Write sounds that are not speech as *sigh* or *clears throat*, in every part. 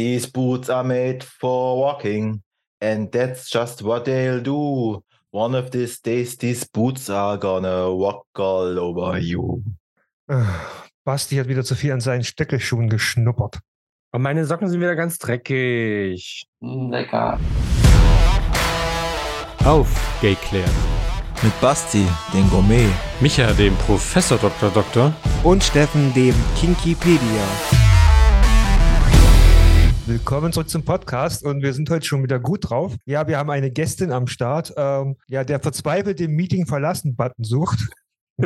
These boots are made for walking, and that's just what they'll do. One of these days, these boots are gonna walk all over you. *sighs* Basti hat wieder zu viel an seinen Stöckelschuhen geschnuppert. Und meine Socken sind wieder ganz dreckig. Lecker. Aufgeklärt. Mit Basti, den Gourmet. Micha, dem Professor Dr. Doktor. Und Steffen, dem Kinkipedia. Willkommen zurück zum Podcast und wir sind heute schon wieder gut drauf. Ja, wir haben eine Gästin am Start, ähm, ja, der verzweifelt den Meeting verlassen Button sucht. *laughs*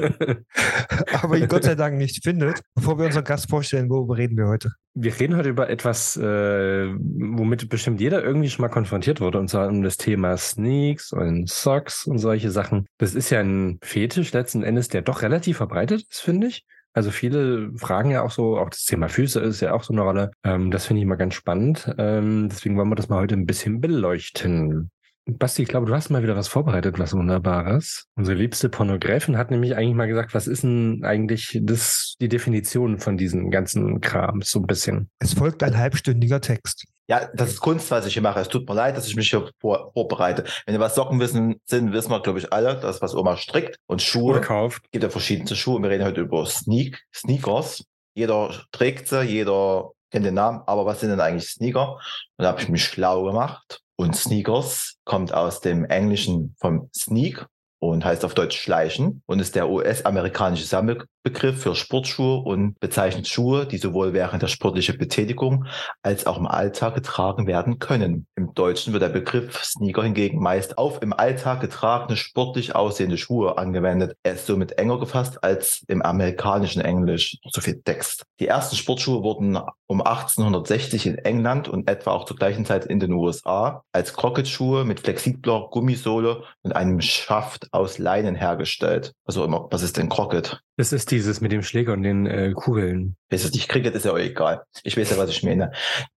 aber ihn Gott sei Dank nicht findet. Bevor wir unseren Gast vorstellen, worüber reden wir heute? Wir reden heute über etwas, äh, womit bestimmt jeder irgendwie schon mal konfrontiert wurde, und zwar um das Thema Sneaks und Socks und solche Sachen. Das ist ja ein Fetisch letzten Endes, der doch relativ verbreitet ist, finde ich. Also viele fragen ja auch so, auch das Thema Füße ist ja auch so eine Rolle. Ähm, das finde ich immer ganz spannend. Ähm, deswegen wollen wir das mal heute ein bisschen beleuchten. Basti, ich glaube, du hast mal wieder was vorbereitet, was Wunderbares. Unsere liebste Pornogräfin hat nämlich eigentlich mal gesagt, was ist denn eigentlich das, die Definition von diesem ganzen Kram, so ein bisschen. Es folgt ein halbstündiger Text. Ja, das ist Kunst, was ich hier mache. Es tut mir leid, dass ich mich hier vor, vorbereite. Wenn ihr was Socken wissen sind, wissen wir, glaube ich, alle, das, was Oma strickt. Und Schuhe. Oder kauft. Es gibt ja verschiedene Schuhe. Wir reden heute über Sneak, Sneakers. Jeder trägt sie, jeder kennt den Namen. Aber was sind denn eigentlich Sneaker? Und da habe ich mich schlau gemacht. Und Sneakers kommt aus dem Englischen vom Sneak und heißt auf Deutsch Schleichen und ist der US-amerikanische Sammelbegriff für Sportschuhe und bezeichnet Schuhe, die sowohl während der sportlichen Betätigung als auch im Alltag getragen werden können. Im Deutschen wird der Begriff Sneaker hingegen meist auf im Alltag getragene sportlich aussehende Schuhe angewendet. Er ist somit enger gefasst als im amerikanischen Englisch. So viel Text. Die ersten Sportschuhe wurden um 1860 in England und etwa auch zur gleichen Zeit in den USA als Crockett-Schuhe mit flexibler Gummisohle und einem Schaft aus Leinen hergestellt. Also immer, was ist denn Crockett? Das ist dieses mit dem Schläger und den äh, Kugeln. Weiß es nicht, Cricket ist ja auch egal. Ich weiß ja, was ich meine.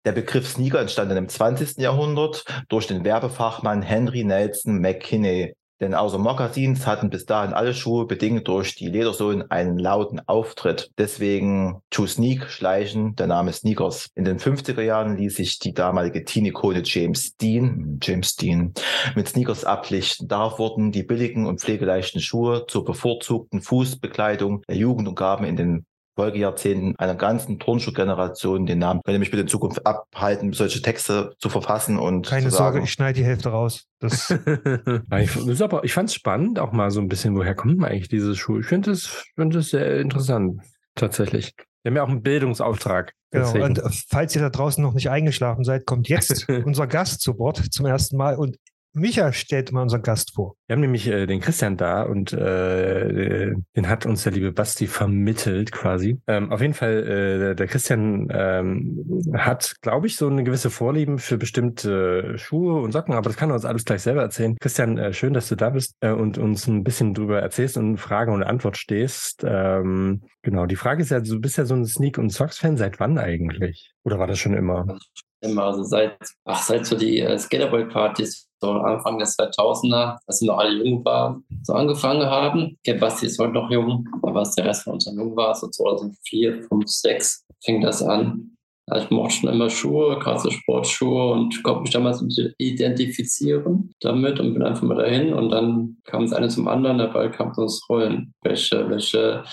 Der Begriff Sneaker entstand im 20. Jahrhundert durch den Werbefachmann Henry Nelson McKinney. Denn außer Mokassins hatten bis dahin alle Schuhe bedingt durch die Ledersohlen einen lauten Auftritt. Deswegen to sneak, schleichen, der Name Sneakers. In den 50er Jahren ließ sich die damalige Teen-Ikone James Dean, James Dean, mit Sneakers ablichten. Darauf wurden die billigen und pflegeleichten Schuhe zur bevorzugten Fußbekleidung der Jugend und gaben in den Folgejahrzehnten einer ganzen Turnschuhgeneration den Namen. Könnt ihr mich bitte in Zukunft abhalten, solche Texte zu verfassen und Keine zu Sorge, ich schneide die Hälfte raus. Das, *laughs* ich ist aber, ich fand es spannend, auch mal so ein bisschen, woher kommen eigentlich diese Schuhe? Ich finde es find das sehr interessant, tatsächlich. Wir haben ja auch einen Bildungsauftrag. genau. Deswegen. Und äh, falls ihr da draußen noch nicht eingeschlafen seid, kommt jetzt *laughs* unser Gast zu Wort zum ersten Mal. Und Micha stellt mal unseren Gast vor. Wir haben nämlich äh, den Christian da und äh, den hat uns der liebe Basti vermittelt quasi. Ähm, auf jeden Fall, äh, der, Christian ähm, hat, glaube ich, so eine gewisse Vorlieben für bestimmte Schuhe und Socken, aber das kann er uns alles gleich selber erzählen. Christian, äh, schön, dass du da bist äh, und uns ein bisschen drüber erzählst und Frage und Antwort stehst. Ähm, genau, die Frage ist ja, du bist ja so ein Sneak- und Socks-Fan. Seit wann eigentlich? Oder war das schon immer? Immer, also seit, ach, seit so die äh, Skaterboy-Partys, so Anfang des 2000er, als wir noch alle jung waren, so angefangen haben. Der Basti ist heute noch jung, aber was der Rest von uns dann jung war, so 2004, 5, 6 fing das an. Ja, ich mochte schon immer Schuhe, so Sportschuhe und konnte mich damals identifizieren damit und bin einfach mal dahin und dann kam das eine zum anderen, der Ball kam ins Rollen. Welche, welche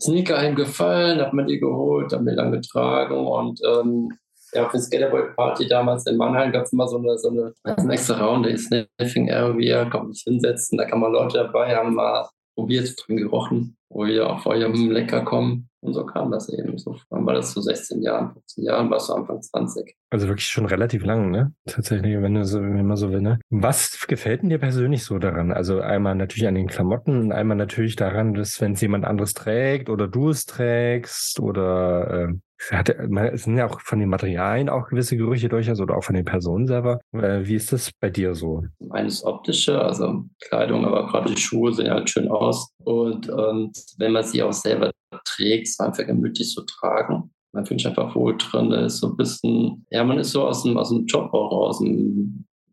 Sneaker einem gefallen, hat man die geholt, hat mir dann getragen und ähm, ja, für Skaterboy Party damals in Mannheim gab es immer so eine, so eine, so eine extra Raum, der ist Sniffing Area, kann sich hinsetzen, da kann man Leute dabei haben, mal probiert, drin gerochen, wo ihr auch vorher hm, lecker kommen. Und so kam das eben. So wann war das so 16 Jahren, 15 Jahren, warst du Anfang 20. Also wirklich schon relativ lang, ne? Tatsächlich, wenn du so, wenn man so will, ne? Was gefällt denn dir persönlich so daran? Also einmal natürlich an den Klamotten einmal natürlich daran, dass wenn es jemand anderes trägt oder du es trägst oder äh, hat, es sind ja auch von den Materialien auch gewisse Gerüche durchaus oder auch von den Personen selber. Äh, wie ist das bei dir so? Eines optische, also Kleidung, aber gerade die Schuhe sehen halt schön aus. Und, und wenn man sie auch selber trägt, ist einfach gemütlich zu tragen. Man fühlt sich einfach wohl drin, da ist so ein bisschen, ja, man ist so aus dem, aus dem Job auch raus.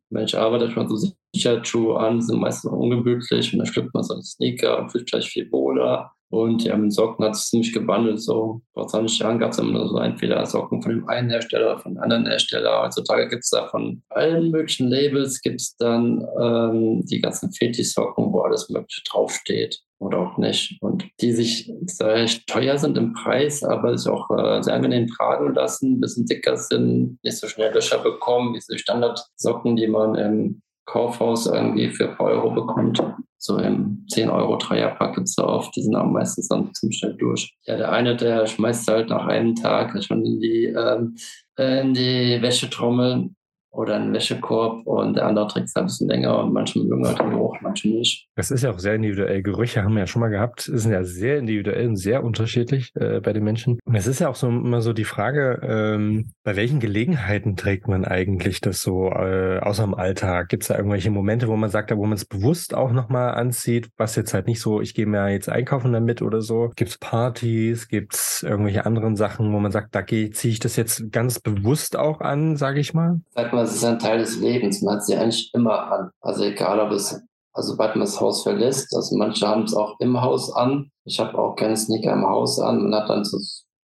Mensch arbeitet man so Sicherheitsschuhe an, sind meistens ungemütlich und dann schlüpft man so einen Sneaker und fühlt sich gleich viel wohler. Und ja, mit Socken hat es ziemlich gewandelt. So vor 20 Jahren gab es immer so entweder Socken von dem einen Hersteller von einem anderen Hersteller. Heutzutage gibt es da von allen möglichen Labels gibt es dann ähm, die ganzen Fetisch-Socken, wo alles Mögliche draufsteht oder auch nicht. Und die sich sehr teuer sind im Preis, aber sich auch äh, sehr angenehm tragen lassen, ein bisschen dicker sind, nicht so schnell Löcher bekommen, wie so Standardsocken, die man im Kaufhaus irgendwie für ein paar Euro bekommt. So im 10 Euro Dreierpack gibt es da oft, die sind auch meistens dann ziemlich schnell durch. Ja, der eine, der schmeißt halt nach einem Tag schon in die, ähm, in die Wäschetrommel oder einen Wäschekorb und der andere trägt es ein bisschen länger und manche mögen halt den Geruch, manche nicht. Das ist ja auch sehr individuell. Gerüche haben wir ja schon mal gehabt, sind ja sehr individuell und sehr unterschiedlich äh, bei den Menschen. Und es ist ja auch so immer so die Frage, ähm, bei welchen Gelegenheiten trägt man eigentlich das so äh, außer im Alltag? Gibt es da irgendwelche Momente, wo man sagt, wo man es bewusst auch nochmal anzieht, was jetzt halt nicht so, ich gehe mir jetzt einkaufen damit oder so? Gibt es Partys? Gibt es irgendwelche anderen Sachen, wo man sagt, da ziehe ich das jetzt ganz bewusst auch an, sage ich mal? Sag mal, es ist ein Teil des Lebens. Man hat sie eigentlich immer an. Also egal, ob es, also sobald man das Haus verlässt, also manche haben es auch im Haus an. Ich habe auch keine Sneaker im Haus an. Man hat dann so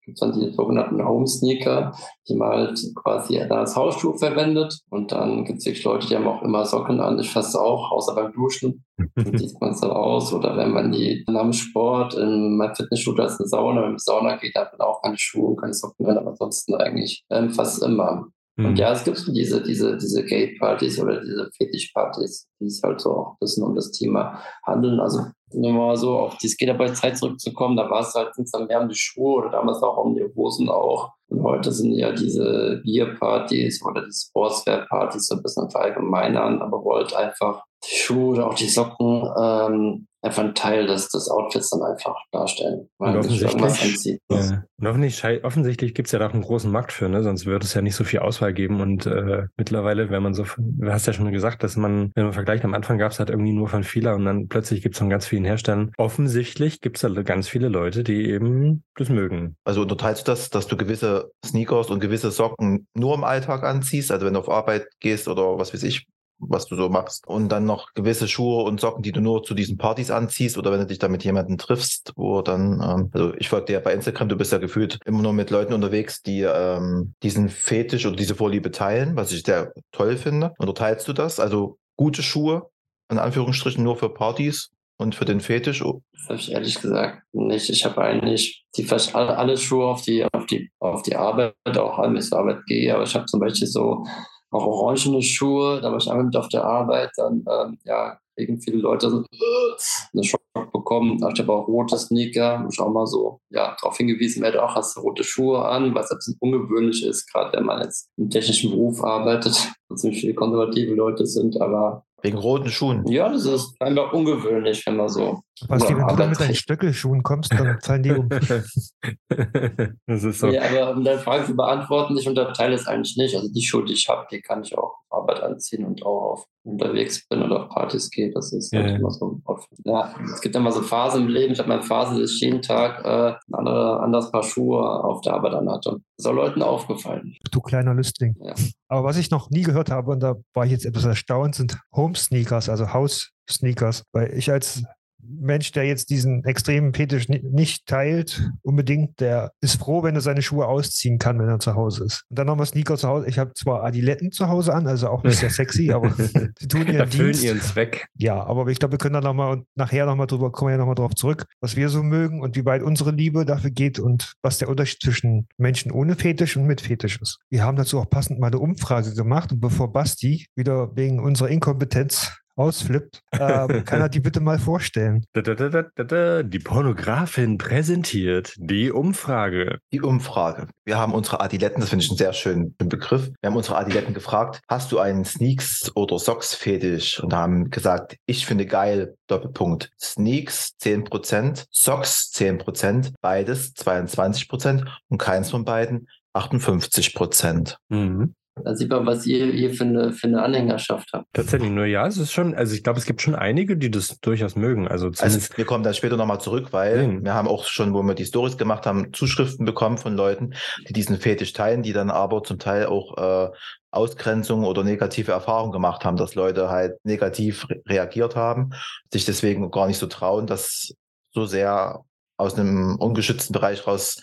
gibt dann die sogenannten Home Sneaker, die man halt quasi als Hausschuh verwendet. Und dann gibt es wirklich Leute, die haben auch immer Socken an. Ich fasse auch, außer beim Duschen. *laughs* Dann sieht man es dann aus. Oder wenn man die dann am Sport, in meinem Fitnessstudio ist eine Sauna, wenn man in die Sauna geht, hat man auch keine Schuhe und keine Socken an, aber ansonsten eigentlich ähm, fast immer. Und mhm. ja, es gibt diese, diese, diese Gay-Partys oder diese Fetisch-Partys, die es halt so auch ein bisschen um das Thema handeln. Also, nur mal so auf die Skaterboy-Zeit zurückzukommen, da war es halt dann mehr um die Schuhe oder damals auch um die Hosen auch. Und heute sind ja diese Bier-Partys oder die Sportswear-Partys so ein bisschen verallgemeinern, aber wollt einfach die Schuhe oder auch die Socken ähm, einfach ein Teil des, des Outfits dann einfach darstellen. Und offensichtlich, ja. und offensichtlich, offensichtlich gibt es ja da auch einen großen Markt für, ne? sonst würde es ja nicht so viel Auswahl geben. Und äh, mittlerweile, wenn man so, du hast ja schon gesagt, dass man, wenn man vergleicht, am Anfang gab es halt irgendwie nur von Fila und dann plötzlich gibt es von ganz vielen Herstellern. Offensichtlich gibt es da ganz viele Leute, die eben das mögen. Also unterteilst du das, dass du gewisse Sneakers und gewisse Socken nur im Alltag anziehst, also wenn du auf Arbeit gehst oder was weiß ich, was du so machst. Und dann noch gewisse Schuhe und Socken, die du nur zu diesen Partys anziehst oder wenn du dich da mit jemandem triffst, wo dann, ähm, also ich folge dir ja bei Instagram, du bist ja gefühlt immer nur mit Leuten unterwegs, die ähm, diesen Fetisch oder diese Vorliebe teilen, was ich sehr toll finde. Unterteilst du das? Also gute Schuhe, in Anführungsstrichen nur für Partys und für den Fetisch? Das habe ich ehrlich gesagt nicht. Ich habe eigentlich die fast alle, Schuhe auf die, auf die, auf die Arbeit, auch wenn ich zur Arbeit gehe, aber ich habe zum Beispiel so auch orangene Schuhe. Da war ich einmal mit auf der Arbeit. Dann ähm, ja, kriegen viele Leute so äh, einen Schock bekommen. Ich habe auch rote Sneaker. Ich auch mal so ja, darauf hingewiesen werde, auch hast du rote Schuhe an, was ein bisschen ungewöhnlich ist, gerade wenn man jetzt im technischen Beruf arbeitet, *laughs* wo ziemlich viele konservative Leute sind. Aber Wegen roten Schuhen. Ja, das ist einfach ungewöhnlich, wenn man so. Was wenn du dann mit deinen Stöckelschuhen kommst, dann fallen die um. *laughs* das ist so. Ja, aber um deine Frage zu beantworten, ich unterteile es eigentlich nicht. Also die Schuhe, die ich habe, die kann ich auch Arbeit anziehen und auch auf unterwegs bin oder auf Partys gehe. Das ist halt ja. immer so Ja, es gibt immer so Phasen im Leben. Ich habe meine Phase, dass ich jeden Tag äh, ein andere, anderes Paar Schuhe auf der Arbeit anhatte. Das ist auch Leuten aufgefallen. Du kleiner Lüstling. Ja. Aber was ich noch nie gehört habe, und da war ich jetzt etwas erstaunt, sind Home-Sneakers, also Haus-Sneakers. Weil ich als Mensch, der jetzt diesen extremen Fetisch nicht teilt, unbedingt, der ist froh, wenn er seine Schuhe ausziehen kann, wenn er zu Hause ist. Und dann nochmal Sneaker zu Hause. Ich habe zwar Adiletten zu Hause an, also auch nicht sehr sexy, aber *laughs* sie tun ihren Erfüllen Dienst. ihren Zweck. Ja, aber ich glaube, wir können dann nochmal und nachher nochmal drüber, kommen wir ja nochmal drauf zurück, was wir so mögen und wie weit unsere Liebe dafür geht und was der Unterschied zwischen Menschen ohne Fetisch und mit Fetisch ist. Wir haben dazu auch passend mal eine Umfrage gemacht und bevor Basti wieder wegen unserer Inkompetenz ausflippt, ähm, kann er die bitte mal vorstellen. *laughs* Die Pornografin präsentiert die Umfrage. Die Umfrage. Wir haben unsere Adiletten, das finde ich einen sehr schönen Begriff. Wir haben unsere Adiletten gefragt, hast du einen Sneaks oder Socks Fetisch? Und haben gesagt, ich finde geil, Doppelpunkt. Sneaks 10%, Socks 10%, beides 22% und keins von beiden 58 Mhm. Da sieht man, was ihr hier für eine, für eine Anhängerschaft habt. Tatsächlich, nur ja, es ist schon, also ich glaube, es gibt schon einige, die das durchaus mögen. Also, also wir kommen dann später nochmal zurück, weil mhm. wir haben auch schon, wo wir die Stories gemacht haben, Zuschriften bekommen von Leuten, die diesen Fetisch teilen, die dann aber zum Teil auch äh, Ausgrenzung oder negative Erfahrungen gemacht haben, dass Leute halt negativ re reagiert haben, sich deswegen gar nicht so trauen, das so sehr aus einem ungeschützten Bereich raus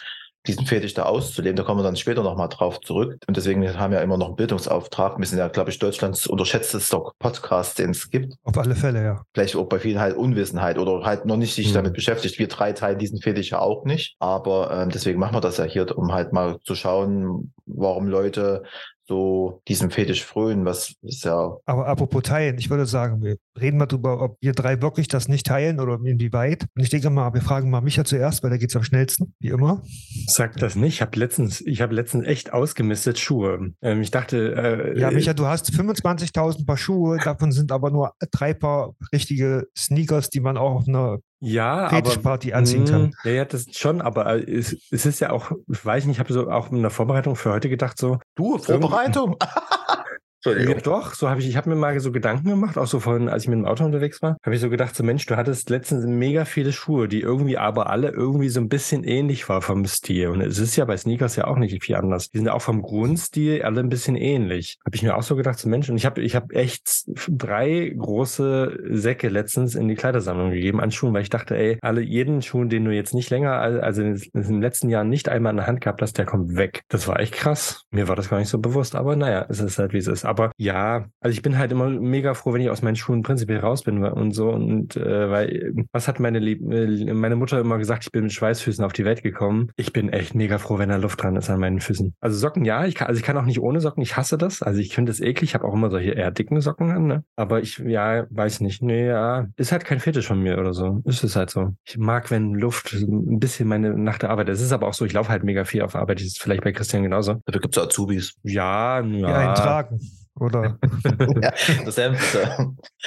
diesen Fetisch da auszuleben. Da kommen wir dann später nochmal drauf zurück. Und deswegen haben wir immer noch einen Bildungsauftrag. Wir sind ja, glaube ich, Deutschlands unterschätztester Podcast, den es gibt. Auf alle Fälle, ja. Vielleicht auch bei vielen halt Unwissenheit oder halt noch nicht sich Mhm. damit beschäftigt. Wir drei teilen diesen Fetisch ja auch nicht. Aber ähm, deswegen machen wir das ja hier, um halt mal zu schauen, warum Leute so diesem Fetisch frönen, was ist ja Aber apropos teilen, ich würde sagen, wir reden mal drüber, ob wir drei wirklich das nicht teilen oder inwieweit. Und ich denke mal, wir fragen mal Micha zuerst, weil da geht es am schnellsten, wie immer. Sag das nicht. Ich habe letztens, ich habe letztens echt ausgemistet Schuhe. Ähm, ich dachte, äh, Ja, Micha, du hast 25.000 Paar Schuhe, davon sind aber nur drei Paar richtige Sneakers, die man auch auf einer ja, aber Fetischparty anziehen kann. Mm, Ja, ja, das schon, aber äh, es, es ist ja auch, ich weiß nicht, ich habe so auch in der Vorbereitung für heute gedacht, so, du, Vorbereitung. *laughs* Ja, Entschuldigung. doch, so habe ich, ich habe mir mal so Gedanken gemacht, auch so vorhin, als ich mit dem Auto unterwegs war, habe ich so gedacht, so Mensch, du hattest letztens mega viele Schuhe, die irgendwie aber alle irgendwie so ein bisschen ähnlich war vom Stil. Und es ist ja bei Sneakers ja auch nicht viel anders. Die sind ja auch vom Grundstil alle ein bisschen ähnlich. Habe ich mir auch so gedacht, so Mensch, und ich habe ich habe echt drei große Säcke letztens in die Kleidersammlung gegeben an Schuhen, weil ich dachte, ey, alle jeden Schuh, den du jetzt nicht länger, al- also den letzten Jahren nicht einmal in der Hand gehabt hast, der kommt weg. Das war echt krass. Mir war das gar nicht so bewusst, aber naja, es ist halt wie es ist. Aber ja, also ich bin halt immer mega froh, wenn ich aus meinen Schuhen prinzipiell raus bin und so. Und äh, weil, was hat meine Lieb äh, meine Mutter immer gesagt, ich bin mit Schweißfüßen auf die Welt gekommen. Ich bin echt mega froh, wenn da Luft dran ist an meinen Füßen. Also Socken, ja, ich kann, also ich kann auch nicht ohne Socken, ich hasse das. Also ich finde das eklig, ich habe auch immer solche eher dicken Socken an, ne? Aber ich, ja, weiß nicht. Nee, ja, ist halt kein Fetisch von mir oder so. Ist es halt so. Ich mag, wenn Luft ein bisschen meine nach der Arbeit. Es ist aber auch so, ich laufe halt mega viel auf Arbeit. Das ist vielleicht bei Christian genauso. Dafür gibt es Azubis. Ja, Die ja. einen tragen. Oder *laughs* ja, das.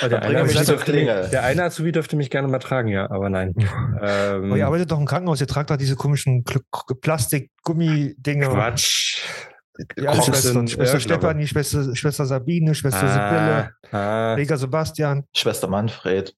Oh, der, eine mich zur mich, Klinge. der eine Azubi dürfte mich gerne mal tragen, ja, aber nein. ähm, Oh, ihr arbeitet doch im Krankenhaus, ihr tragt doch diese komischen Plastik-Gummi-Dinger. Quatsch. Schwestern. sind Schwester Irrglaube. Stefanie, Schwester, Schwester Sabine, Schwester Sibylle, Ah, ah. Pfleger Sebastian. Schwester Manfred.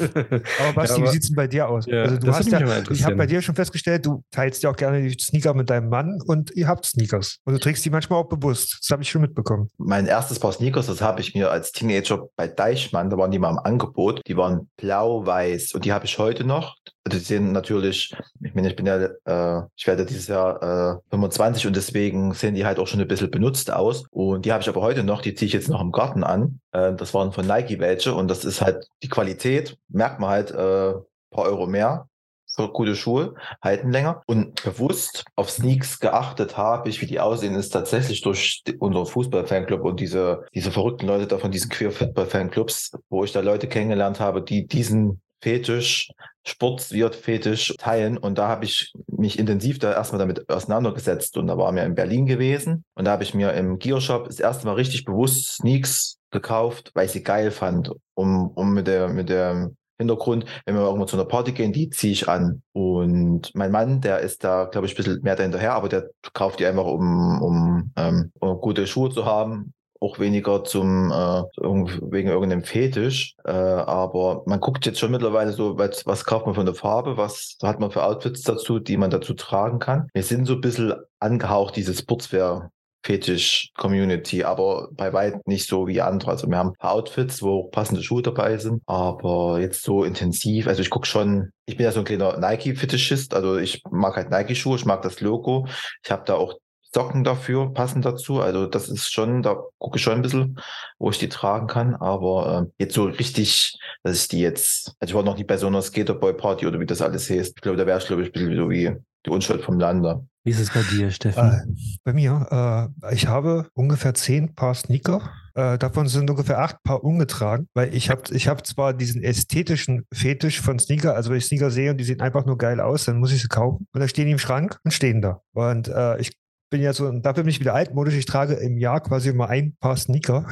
*laughs* Aber Basti, Ja, aber- wie sieht es denn bei dir aus? Ja, also du das hast ja, ich habe bei dir schon festgestellt, du teilst ja auch gerne die Sneaker mit deinem Mann und ihr habt Sneakers. Und du trägst die manchmal auch bewusst. Das habe ich schon mitbekommen. Mein erstes Paar Sneakers, das habe ich mir als Teenager bei Deichmann, da waren die mal im Angebot. Die waren blau-weiß und die habe ich heute noch. Die sehen natürlich, ich meine, ich bin ja, äh, ich werde dieses Jahr äh, 25 und deswegen sehen die halt auch schon ein bisschen benutzt aus. Und die habe ich aber heute noch, die ziehe ich jetzt noch im Garten an. Äh, das waren von Nike welche und das ist halt die Qualität, merkt man halt äh, paar Euro mehr für gute Schuhe, halten länger. Und bewusst auf Sneaks geachtet habe ich, wie die aussehen, ist tatsächlich durch unseren Fußball-Fanclub und diese, diese verrückten Leute da von diesen Queer-Football-Fanclubs, wo ich da Leute kennengelernt habe, die diesen Fetisch, Sportswirt-Fetisch teilen. Und da habe ich mich intensiv da erstmal damit auseinandergesetzt. Und da waren wir in Berlin gewesen. Und da habe ich mir im Gear-Shop das erste Mal richtig bewusst Sneaks gekauft, weil ich sie geil fand, um, um mit der, mit der Hintergrund, wenn wir irgendwo zu einer Party gehen, die ziehe ich an. Und mein Mann, der ist da, glaube ich, ein bisschen mehr dahinterher, aber der kauft die einfach, um, um, ähm, um gute Schuhe zu haben. Auch weniger zum äh, wegen irgendeinem Fetisch. Äh, aber man guckt jetzt schon mittlerweile so, was, was kauft man für eine Farbe, was hat man für Outfits dazu, die man dazu tragen kann. Wir sind so ein bisschen angehaucht, diese Sportswear Fetisch-Community, aber bei weitem nicht so wie andere. Also wir haben Outfits, wo passende Schuhe dabei sind, aber jetzt so intensiv. Also ich gucke schon, ich bin ja so ein kleiner Nike-Fetischist, also ich mag halt Nike-Schuhe, ich mag das Logo. Ich habe da auch Socken dafür, passend dazu. Also das ist schon, da gucke ich schon ein bisschen, wo ich die tragen kann. Aber äh, jetzt so richtig, dass ich die jetzt, also ich war noch nie bei so einer Skaterboy-Party oder wie das alles heißt. Ich glaube, da wäre ich, glaube ich, ein bisschen so wie die Unschuld vom Lande. Wie ist es bei dir, Äh, Steffen? bei mir, äh, ich habe ungefähr zehn Paar Sneaker. Äh, davon sind ungefähr acht Paar ungetragen, weil ich habe ich hab zwar diesen ästhetischen Fetisch von Sneaker, also wenn ich Sneaker sehe und die sehen einfach nur geil aus, dann muss ich sie kaufen. Und dann stehen die im Schrank und stehen da. Und äh, ich bin ja so, dafür bin ich wieder altmodisch. Ich trage im Jahr quasi immer ein Paar Sneaker.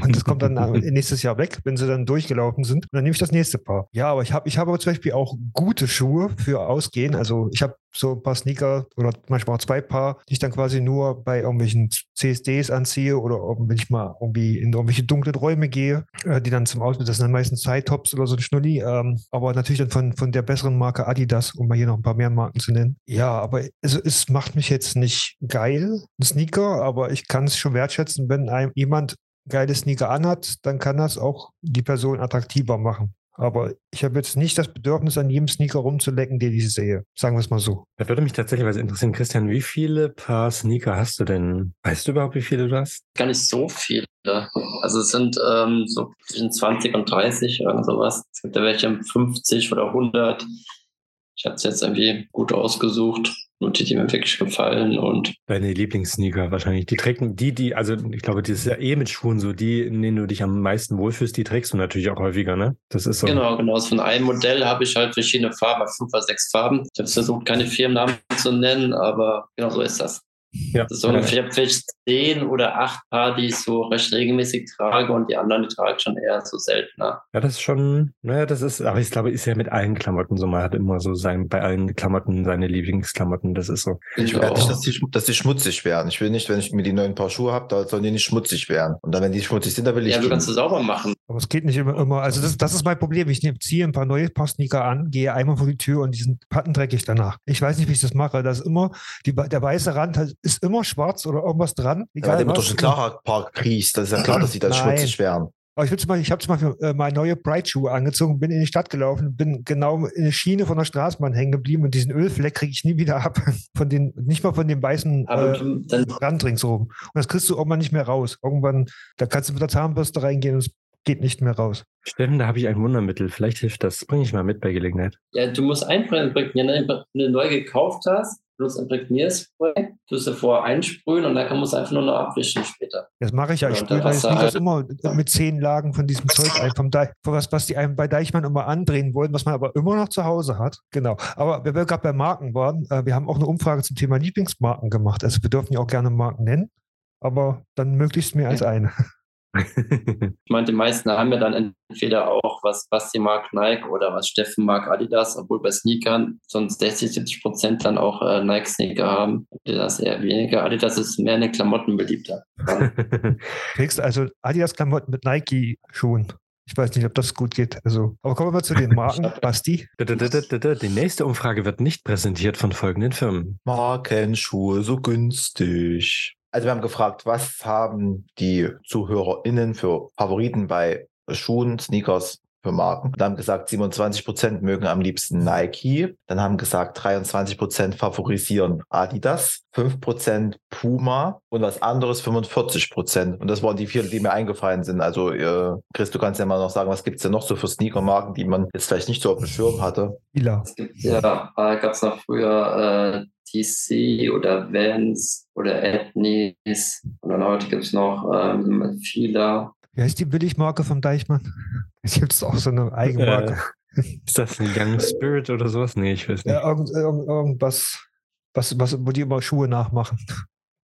Und das kommt dann *laughs* nächstes Jahr weg, wenn sie dann durchgelaufen sind. Und dann nehme ich das nächste Paar. Ja, aber ich habe ich aber zum Beispiel auch gute Schuhe für Ausgehen. Also ich habe so ein paar Sneaker oder manchmal auch zwei Paar, die ich dann quasi nur bei irgendwelchen CSDs anziehe oder wenn ich mal irgendwie in irgendwelche dunklen Räume gehe, äh, die dann zum Ausgehen, das sind dann meistens Side-Tops oder so ein Schnulli, ähm, aber natürlich dann von, von der besseren Marke Adidas, um mal hier noch ein paar mehr Marken zu nennen. Ja, aber also es macht mich jetzt nicht geil, ein Sneaker, aber ich kann es schon wertschätzen, wenn einem jemand geile Sneaker anhat, dann kann das auch die Person attraktiver machen. Aber ich habe jetzt nicht das Bedürfnis, an jedem Sneaker rumzulecken, den ich sehe. Sagen wir es mal so. Da würde mich tatsächlich was interessieren, Christian, wie viele Paar Sneaker hast du denn? Weißt du überhaupt, wie viele du hast? Gar nicht so viele. Also es sind ähm, so zwischen 20 und 30 oder sowas. Es gibt ja welche um 50 oder 100. Ich habe es jetzt irgendwie gut ausgesucht und die, die mir wirklich gefallen und Deine Lieblingssneaker wahrscheinlich. Die trägt die, die, also ich glaube, das ist ja eh mit Schuhen so, die, in denen du dich am meisten wohlfühlst, die trägst du natürlich auch häufiger, ne? Das ist so. Genau, genau. Von einem Modell habe ich halt verschiedene Farben, fünf oder sechs Farben. Ich habe versucht, keine Firmennamen zu nennen, aber genau so ist das. Ja. Das ist so ungefähr, ich habe vielleicht zehn oder acht Paar, die ich so recht regelmäßig trage und die anderen, die trage ich schon eher so seltener. Ja, das ist schon, naja, das ist, aber ich glaube, ist ja mit allen Klamotten so. Man hat immer so sein, bei allen Klamotten seine Lieblingsklamotten. Das ist so. Ich will nicht, dass die, dass die schmutzig werden. Ich will nicht, wenn ich mir die neuen Paar Schuhe habe, da sollen die nicht schmutzig werden. Und dann, wenn die schmutzig sind, dann will ich Ja, du kannst es sauber machen. Aber es geht nicht immer, immer. Also das, das ist mein Problem. Ich nehm, ziehe ein paar neue Paar Sneaker an, gehe einmal vor die Tür und die sind pattendreckig danach. Ich weiß nicht, wie ich das mache. Das ist immer, die, der weiße Rand halt, ist immer schwarz oder irgendwas dran. Ja, Egal wenn du was. durch ein klarer Paar kriechst, das ist ja klar, dass die dann Nein. schmutzig werden. Aber ich, will zum Beispiel- ich habe zum Beispiel äh, mal neue Bright-Schuhe angezogen, bin in die Stadt gelaufen, bin genau in der Schiene von der Straßenbahn hängen geblieben und diesen Ölfleck kriege ich nie wieder ab. *laughs* Von den, nicht mal von dem weißen Aber äh, dann Rand ringsherum. Und das kriegst du irgendwann nicht mehr raus. Irgendwann, da kannst du mit der Zahnbürste reingehen und es geht nicht mehr raus. Steffen, da habe ich ein Wundermittel. Vielleicht hilft das. Bringe ich mal mit bei Gelegenheit. Ja, du musst ne? Wenn du neu gekauft hast, benutzt Imprägnierspray, tust du vorher einsprühen und dann kann man es einfach nur noch abwischen später. Das mache ich ja. Ich sprühe da meine hast du Sneakers halt- immer mit zehn Lagen von diesem Zeug ein, vom Deich, von was, was die einem bei Deichmann immer andrehen wollen, was man aber immer noch zu Hause hat. Genau. Aber wir gerade bei Marken waren, äh, wir haben auch eine Umfrage zum Thema Lieblingsmarken gemacht. Also wir dürfen ja auch gerne Marken nennen, aber dann möglichst mehr als eine. *laughs* Ich meine, die meisten haben ja dann entweder auch was Basti mag Nike oder was Steffen mag Adidas, obwohl bei Sneakern sonst 60, 70 Prozent dann auch äh, Nike-Sneaker haben. Adidas eher weniger. Adidas ist mehr eine Klamottenbeliebter. *laughs* Kriegst also Adidas-Klamotten mit Nike-Schuhen. Ich weiß nicht, ob das gut geht. Also, aber kommen wir mal zu den *laughs* Marken. Basti, Die nächste Umfrage wird nicht präsentiert von folgenden Firmen. Markenschuhe, so günstig. Also wir haben gefragt, was haben die ZuhörerInnen für Favoriten bei Schuhen, Sneakers für Marken? Dann haben gesagt, 27 Prozent mögen am liebsten Nike. Dann haben gesagt, 23 Prozent favorisieren Adidas, 5 Prozent Puma und was anderes 45 Prozent. Und das waren die vier, die mir eingefallen sind. Also äh, Chris, du kannst ja mal noch sagen, was gibt's denn noch so für Sneakermarken, die man jetzt vielleicht nicht so auf dem Schirm hatte? Ila. Es gibt ja, äh, gab es noch früher äh, TC oder Vans oder Ethnies und dann heute gibt es noch ähm, Fila. Wie heißt die Billigmarke von Deichmann? *laughs* Es gibt auch so eine Eigenmarke. Ist das ein Young Spirit oder sowas? Nee, ich weiß nicht. Ja, irgend, irgend, irgendwas, was, was, wo die immer Schuhe nachmachen.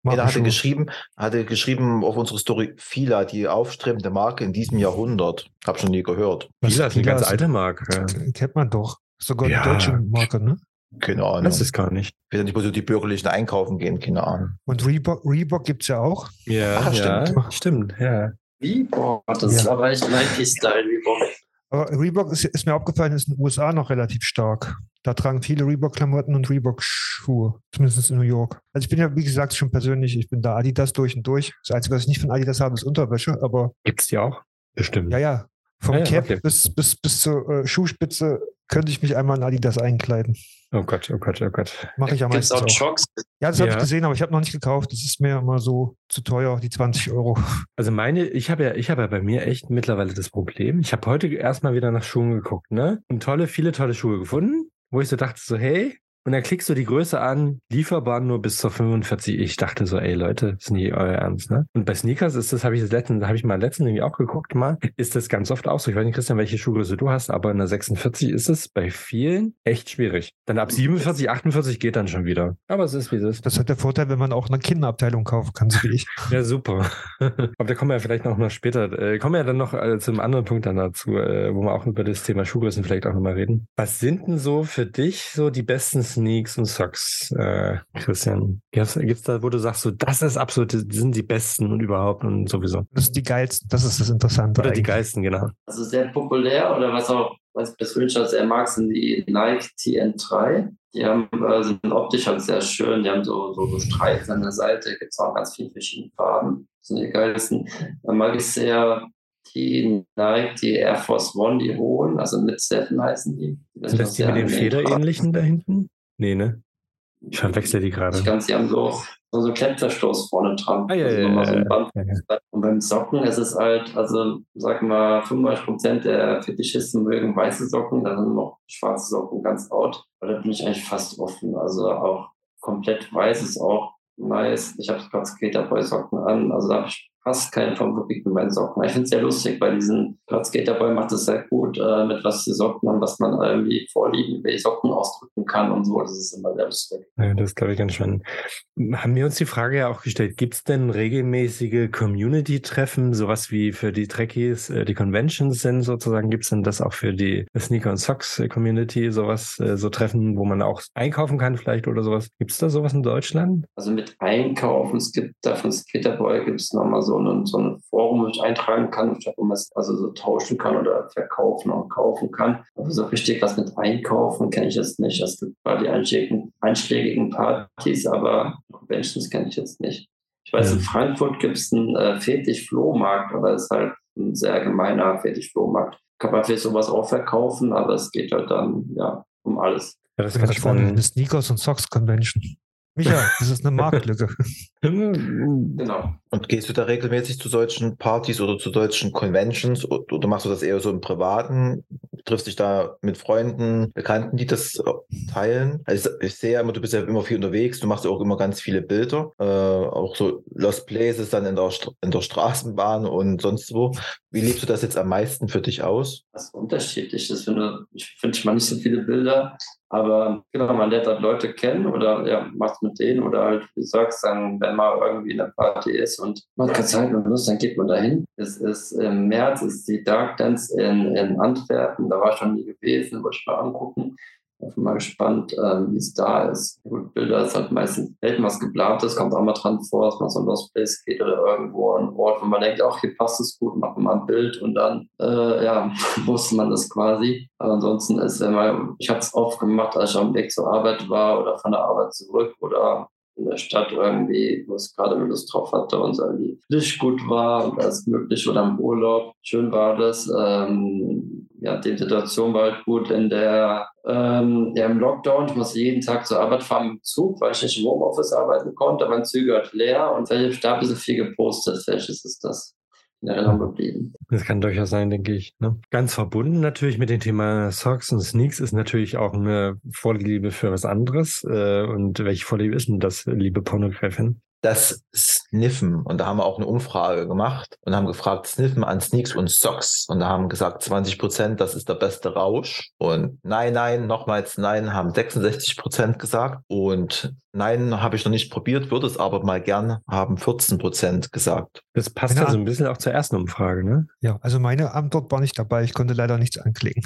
Jeder hatte geschrieben, hatte geschrieben auf unsere Story, Fila, die aufstrebende Marke in diesem Jahrhundert. Hab schon nie gehört. Was- Fila ist eine Fila ganz ist- alte Marke. Kennt man doch. Sogar Ja. eine deutsche Marke, ne? Keine Ahnung. Das ist gar nicht. Ich weiß nicht, wo so die Bürgerlichen einkaufen gehen, keine Ahnung. Und Reebok, Reebok gibt es ja auch. Ja, Ah, ja, stimmt. stimmt. Ja. Reebok, das ist Ja. aber echt Nike-Style Reebok. Aber Reebok ist, ist mir aufgefallen, ist in den USA noch relativ stark. Da tragen viele Reebok-Klamotten und Reebok-Schuhe. Zumindest in New York. Also ich bin ja, wie gesagt, schon persönlich, ich bin da Adidas durch und durch. Das Einzige, was ich nicht von Adidas habe, ist Unterwäsche. Aber Gibt's die auch? Bestimmt. ja, ja. Vom Ja, ja, Cap okay. bis, bis, bis zur äh, Schuhspitze könnte ich mich einmal in Adidas einkleiden. Oh Gott, oh Gott, oh Gott. Mache ich ja Gibt es meistens auch? Ja, das habe Ja. ich gesehen, aber ich habe noch nicht gekauft. Das ist mir immer so zu teuer, die 20 Euro. Also meine, ich habe ja, ich habe ja bei mir echt mittlerweile das Problem. Ich habe heute erstmal wieder nach Schuhen geguckt, ne? Und tolle, viele tolle Schuhe gefunden, wo ich so dachte so, hey, und dann klickst du die Größe an, lieferbar nur bis zur 45. Ich dachte so, ey Leute, ist nie euer Ernst, ne? Und bei Sneakers ist das, habe ich das letzten, habe ich mal letztens irgendwie auch geguckt mal, ist das ganz oft auch so. Ich weiß nicht, Christian, welche Schuhgröße du hast, aber in der 46 ist es bei vielen echt schwierig. Dann ab 47, 48 geht dann schon wieder. Aber es ist wie es ist. Das hat der Vorteil, wenn man auch eine Kinderabteilung kaufen kann, so wie ich. Ja, super. *laughs* Aber da kommen wir ja vielleicht noch mal später, äh, kommen wir ja dann noch äh, zum anderen Punkt dann dazu, äh, wo wir auch über das Thema Schuhgrößen vielleicht auch nochmal reden. Was sind denn so für dich so die besten Sneaks und Socks, äh, Christian? Gibt's, gibt's da, wo du sagst, so, das ist absolut, die sind die besten und überhaupt und sowieso? Das ist die geilsten, das ist das Interessante. Oder die eigentlich. geilsten, genau. Also sehr populär oder was auch, was ich persönlich sehr mag, sind die Nike TN3. Die haben, äh, sind optisch halt sehr schön. Die haben so, so, so Streifen an der Seite. Gibt es auch ganz viele verschiedene Farben. Das sind die geilsten. Dann mag ich sehr die Nike, die Air Force One, die hohen, also mit Seven heißen die. Sind das die mit den Federähnlichen da hinten? Nee, ne? Ich verwechsel die gerade. Ich ganz, die haben so, so, so Klettverstoß vorne dran. Ah, ja, also ja, so ja, ja, Und beim Socken ist es halt, also sag mal, 95 Prozent der Fetischisten mögen weiße Socken, dann sind noch schwarze Socken ganz out. Da bin ich eigentlich fast offen. Also auch komplett weiß ist auch nice. Ich habe gerade Skaterboy Socken an, also da habe ich fast keinen Publikum mit meinen Socken. Ich finde es sehr lustig, weil diesen Platz Skaterboy macht es sehr gut, äh, mit was die Socken und was man irgendwie vorliegen, die Socken ausdrücken kann und so. Das ist immer sehr lustig. Ja, das glaube ich ganz spannend. Haben wir uns die Frage ja auch gestellt, gibt es denn regelmäßige Community-Treffen, sowas wie für die Trekkies äh, die Conventions sind sozusagen? Gibt es denn das auch für die Sneaker- und Socks-Community, sowas, äh, so Treffen, wo man auch einkaufen kann vielleicht oder sowas? Gibt es da sowas in Deutschland? Also mit Einkaufen, es gibt da von Skaterboy gibt es nochmal so so ein, so ein Forum, wo ich eintragen kann, wo man es also so tauschen kann oder verkaufen und kaufen kann. Aber so richtig was mit Einkaufen kenne ich jetzt nicht. Es gibt zwar die einschlägigen, einschlägigen Partys, aber Conventions kenne ich jetzt nicht. Ich weiß, in Frankfurt gibt es einen äh, Fetisch-Flohmarkt, aber es ist halt ein sehr gemeiner Fetisch-Flohmarkt. Kann man vielleicht sowas auch verkaufen, aber es geht halt dann ja um alles. Ja, das kann spannend. Eine Sneakers und Socks Convention. Micha, das ist eine Marktlücke. *laughs* genau. Und gehst du da regelmäßig zu solchen Partys oder zu solchen Conventions oder machst du das eher so im Privaten? Triffst dich da mit Freunden, Bekannten, die das äh, teilen? Also ich sehe ja immer, du bist ja immer viel unterwegs, du machst ja auch immer ganz viele Bilder, äh, auch so Lost Places dann in der, in der Straßenbahn und sonst wo. Wie lebst du das jetzt am meisten für dich aus? Das ist unterschiedlich. Ich finde, ich finde mal nicht so viele Bilder, aber genau, man lernt halt Leute kennen oder ja, macht mit denen oder halt, wie du sagst, dann, wenn man irgendwie in der Party ist und man hat Zeit und Lust, dann geht man dahin. Es ist im März ist die Dark Dance in, in Antwerpen, da war ich schon nie gewesen, wollte ich mal angucken. Ich bin mal gespannt, ähm, wie es da ist. Gut, Bilder ist halt meistens selten was geplantes, kommt auch mal dran vor, dass man so ein Lost Place geht oder irgendwo an Ort, wo man denkt, ach, hier passt es gut, wir mal ein Bild und dann, äh, ja, *laughs* wusste man das quasi. Aber ansonsten ist immer, ich habe es oft gemacht, als ich am Weg zur Arbeit war oder von der Arbeit zurück oder in der Stadt irgendwie, wo es gerade Lust drauf hatte und so irgendwie Licht gut war und alles möglich oder im Urlaub. Schön war das. Ähm, ja, die Situation war halt gut in der, ähm, ja, im Lockdown. Ich musste jeden Tag zur Arbeit fahren mit dem Zug, weil ich nicht im Homeoffice arbeiten konnte. Waren Züge halt leer und ich habe da ein bisschen viel gepostet. Vielleicht ist es das in Erinnerung geblieben. Das kann durchaus sein, denke ich. Ne? Ganz verbunden natürlich mit dem Thema Socks und Sneaks ist natürlich auch eine Vorliebe für was anderes. Äh, und welche Vorliebe ist denn das, liebe Pornogräfin? Das Sniffen. Und da haben wir auch eine Umfrage gemacht und haben gefragt, Sniffen an Sneaks und Socks. Und da haben gesagt, 20 Prozent, das ist der beste Rausch. Und nein, nein, nochmals nein, haben 66 Prozent gesagt. Und nein, habe ich noch nicht probiert, würde es aber mal gern, haben 14 Prozent gesagt. Das passt ja so ein bisschen auch zur ersten Umfrage, ne? Ja, also meine Antwort war nicht dabei. Ich konnte leider nichts anklicken.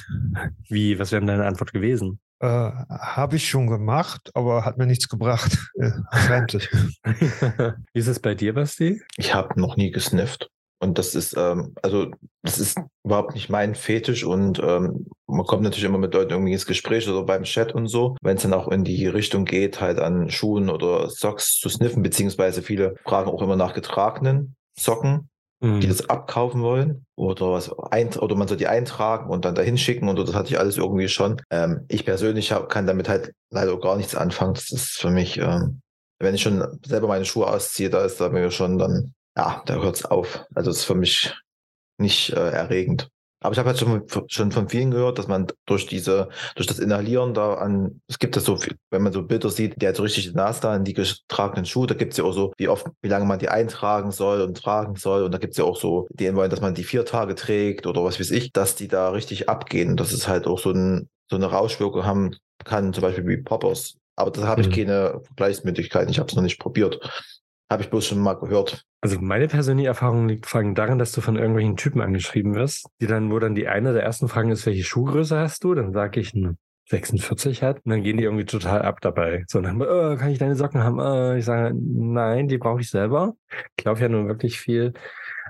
Wie, was wäre denn deine Antwort gewesen? Äh, Habe ich schon gemacht, aber hat mir nichts gebracht. *laughs* Äh, *laughs* Wie ist es bei dir, Basti? Ich habe noch nie gesnifft. Und das ist, ähm, also das ist überhaupt nicht mein Fetisch und ähm, man kommt natürlich immer mit Leuten irgendwie ins Gespräch oder beim Chat und so. Wenn es dann auch in die Richtung geht, halt an Schuhen oder Socks zu sniffen, beziehungsweise viele fragen auch immer nach getragenen Socken mhm. die das abkaufen wollen oder was ein, oder man soll die eintragen und dann dahin schicken und das hatte ich alles irgendwie schon. Ähm, ich persönlich hab, kann damit halt leider gar nichts anfangen. Das ist für mich, ähm, wenn ich schon selber meine Schuhe ausziehe, da ist da mir schon dann, ja, da hört es auf. Also das ist für mich nicht äh, erregend. Aber ich habe halt schon, schon von vielen gehört, dass man durch diese, durch das Inhalieren da an, es gibt das so, wenn man so Bilder sieht, die hat so richtig die Nase da in die getragenen Schuhe, da gibt es ja auch so, wie oft, wie lange man die eintragen soll und tragen soll. Und da gibt es ja auch so, die wollen, dass man die vier Tage trägt oder was weiß ich, dass die da richtig abgehen. Dass es halt auch so, ein, so eine Rauschwirkung haben kann, zum Beispiel wie Poppers. Aber da habe ich mhm. keine Vergleichsmöglichkeiten. Ich habe es noch nicht probiert. Habe ich bloß schon mal gehört. Also meine persönliche Erfahrung liegt vor allem darin, dass du von irgendwelchen Typen angeschrieben wirst, die dann, wo dann die eine der ersten Fragen ist, welche Schuhgröße hast du? Dann sage ich eine 46 hat. Und dann gehen die irgendwie total ab dabei. So, dann, äh, kann ich deine Socken haben? Äh, ich sage, nein, die brauche ich selber. Ich laufe ja nun wirklich viel.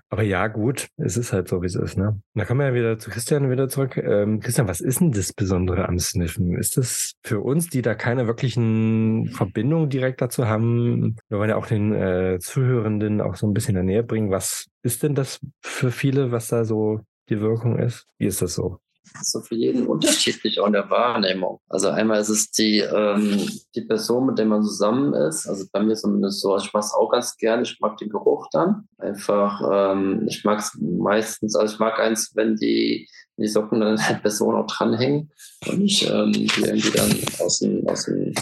Aber ja, gut, es ist halt so, wie es ist. Ne? Da kommen wir ja wieder zu Christian wieder zurück. Ähm, Christian, was ist denn das Besondere am Sniffen? Ist das für uns, die da keine wirklichen Verbindungen direkt dazu haben, wir wollen ja auch den äh, Zuhörenden auch so ein bisschen in der Nähe bringen, was ist denn das für viele, was da so die Wirkung ist? Wie ist das so? So für jeden unterschiedlich auch in der Wahrnehmung. Also einmal ist es die, ähm, die Person, mit der man zusammen ist. Also bei mir zumindest so, ich mache es auch ganz gerne, ich mag den Geruch dann. Einfach, ähm, ich mag es meistens, also ich mag eins, wenn die, die Socken dann der Person auch dranhängen und nicht ähm, die irgendwie dann aus dem, aus dem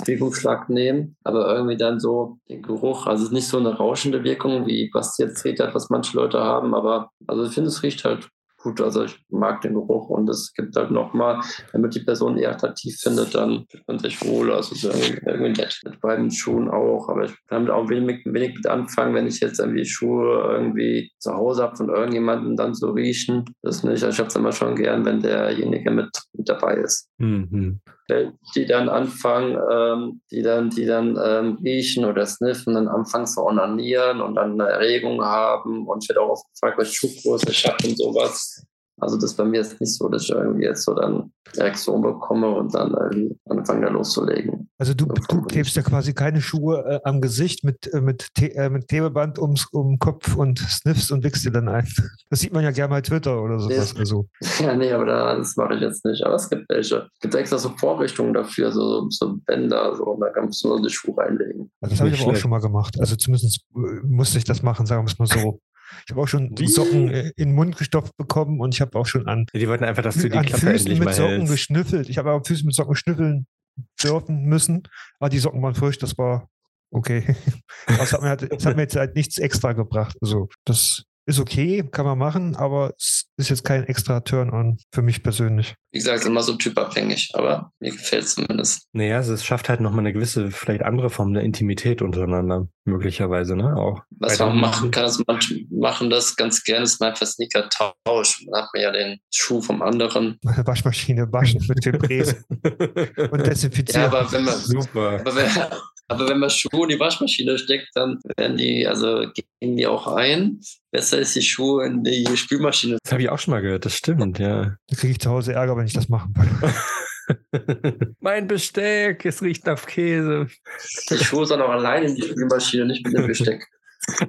Bewegungsschlag nehmen. Aber irgendwie dann so den Geruch, also nicht so eine rauschende Wirkung, wie Basti erzählt hat, was manche Leute haben, aber also ich finde, es riecht halt gut. Also ich mag den Geruch und es gibt halt nochmal, damit die Person eher attraktiv findet, dann fühlt man sich wohl. Also so irgendwie nett. Mit beiden Schuhen auch. Aber ich kann damit auch wenig, wenig mit anfangen, wenn ich jetzt irgendwie Schuhe irgendwie zu Hause habe von irgendjemandem dann zu riechen. Das nicht. Also ich habe es immer schon gern, wenn derjenige mit, mit dabei ist. Mhm. Die dann anfangen, ähm, die dann, die dann ähm, riechen oder sniffen, dann anfangen zu onanieren und dann eine Erregung haben. Und ich werde auch oft gefragt, was Schuhgröße ich habe und sowas. Also das bei mir ist nicht so, dass ich irgendwie jetzt so dann Reaktion bekomme und dann irgendwie anfange da loszulegen. Also du, du klebst ja quasi keine Schuhe äh, am Gesicht mit, äh, mit, äh, mit Klebeband ums, um den Kopf und sniffst und wickst dir dann ein. *laughs* Das sieht man ja gerne bei Twitter oder sowas. Nee, also. *laughs* Ja, nee, aber da, das mache ich jetzt nicht. Aber es gibt welche. Es gibt extra so Vorrichtungen dafür, so, so Bänder, so, und da kannst du nur die Schuhe reinlegen. Also das habe ich aber auch schon mal gemacht. Also zumindest äh, musste ich das machen, sagen wir es mal so. Ich habe auch schon Wie? Socken äh, in den Mund gestopft bekommen und ich habe auch schon an, die wollten einfach, dass du die Klappe Füßen endlich mit Socken hältst. geschnüffelt. Ich habe auch Füße mit Socken schnüffeln dürfen müssen, aber die Socken waren frisch, das war okay. *laughs* das, hat mir halt, das hat mir jetzt halt nichts extra gebracht. Also das ist okay, kann man machen, aber es ist jetzt kein extra Turn-on für mich persönlich. Wie gesagt, es ist immer so typabhängig, aber mir gefällt es zumindest. Naja, es schafft halt nochmal eine gewisse, vielleicht andere Form der Intimität untereinander, möglicherweise, ne? Auch. Was man machen kann, ist, manche machen das ganz gerne, ist man einfach Sneaker-Tausch. Dann hat man ja den Schuh vom anderen. Waschmaschine waschen mit dem Besen *laughs* und desinfizieren. Ja, aber wenn man, Super. aber wenn, aber wenn man Schuhe in die Waschmaschine steckt, dann werden die, also gehen die auch ein. Besser ist die Schuhe in die Spülmaschine. Das habe ich auch schon mal gehört, das stimmt, ja. Da kriege ich zu Hause Ärger, wenn ich das machen würde. *laughs* mein Besteck, es riecht nach Käse. Die Schuhe sind auch alleine in die Spülmaschine, nicht mit dem Besteck.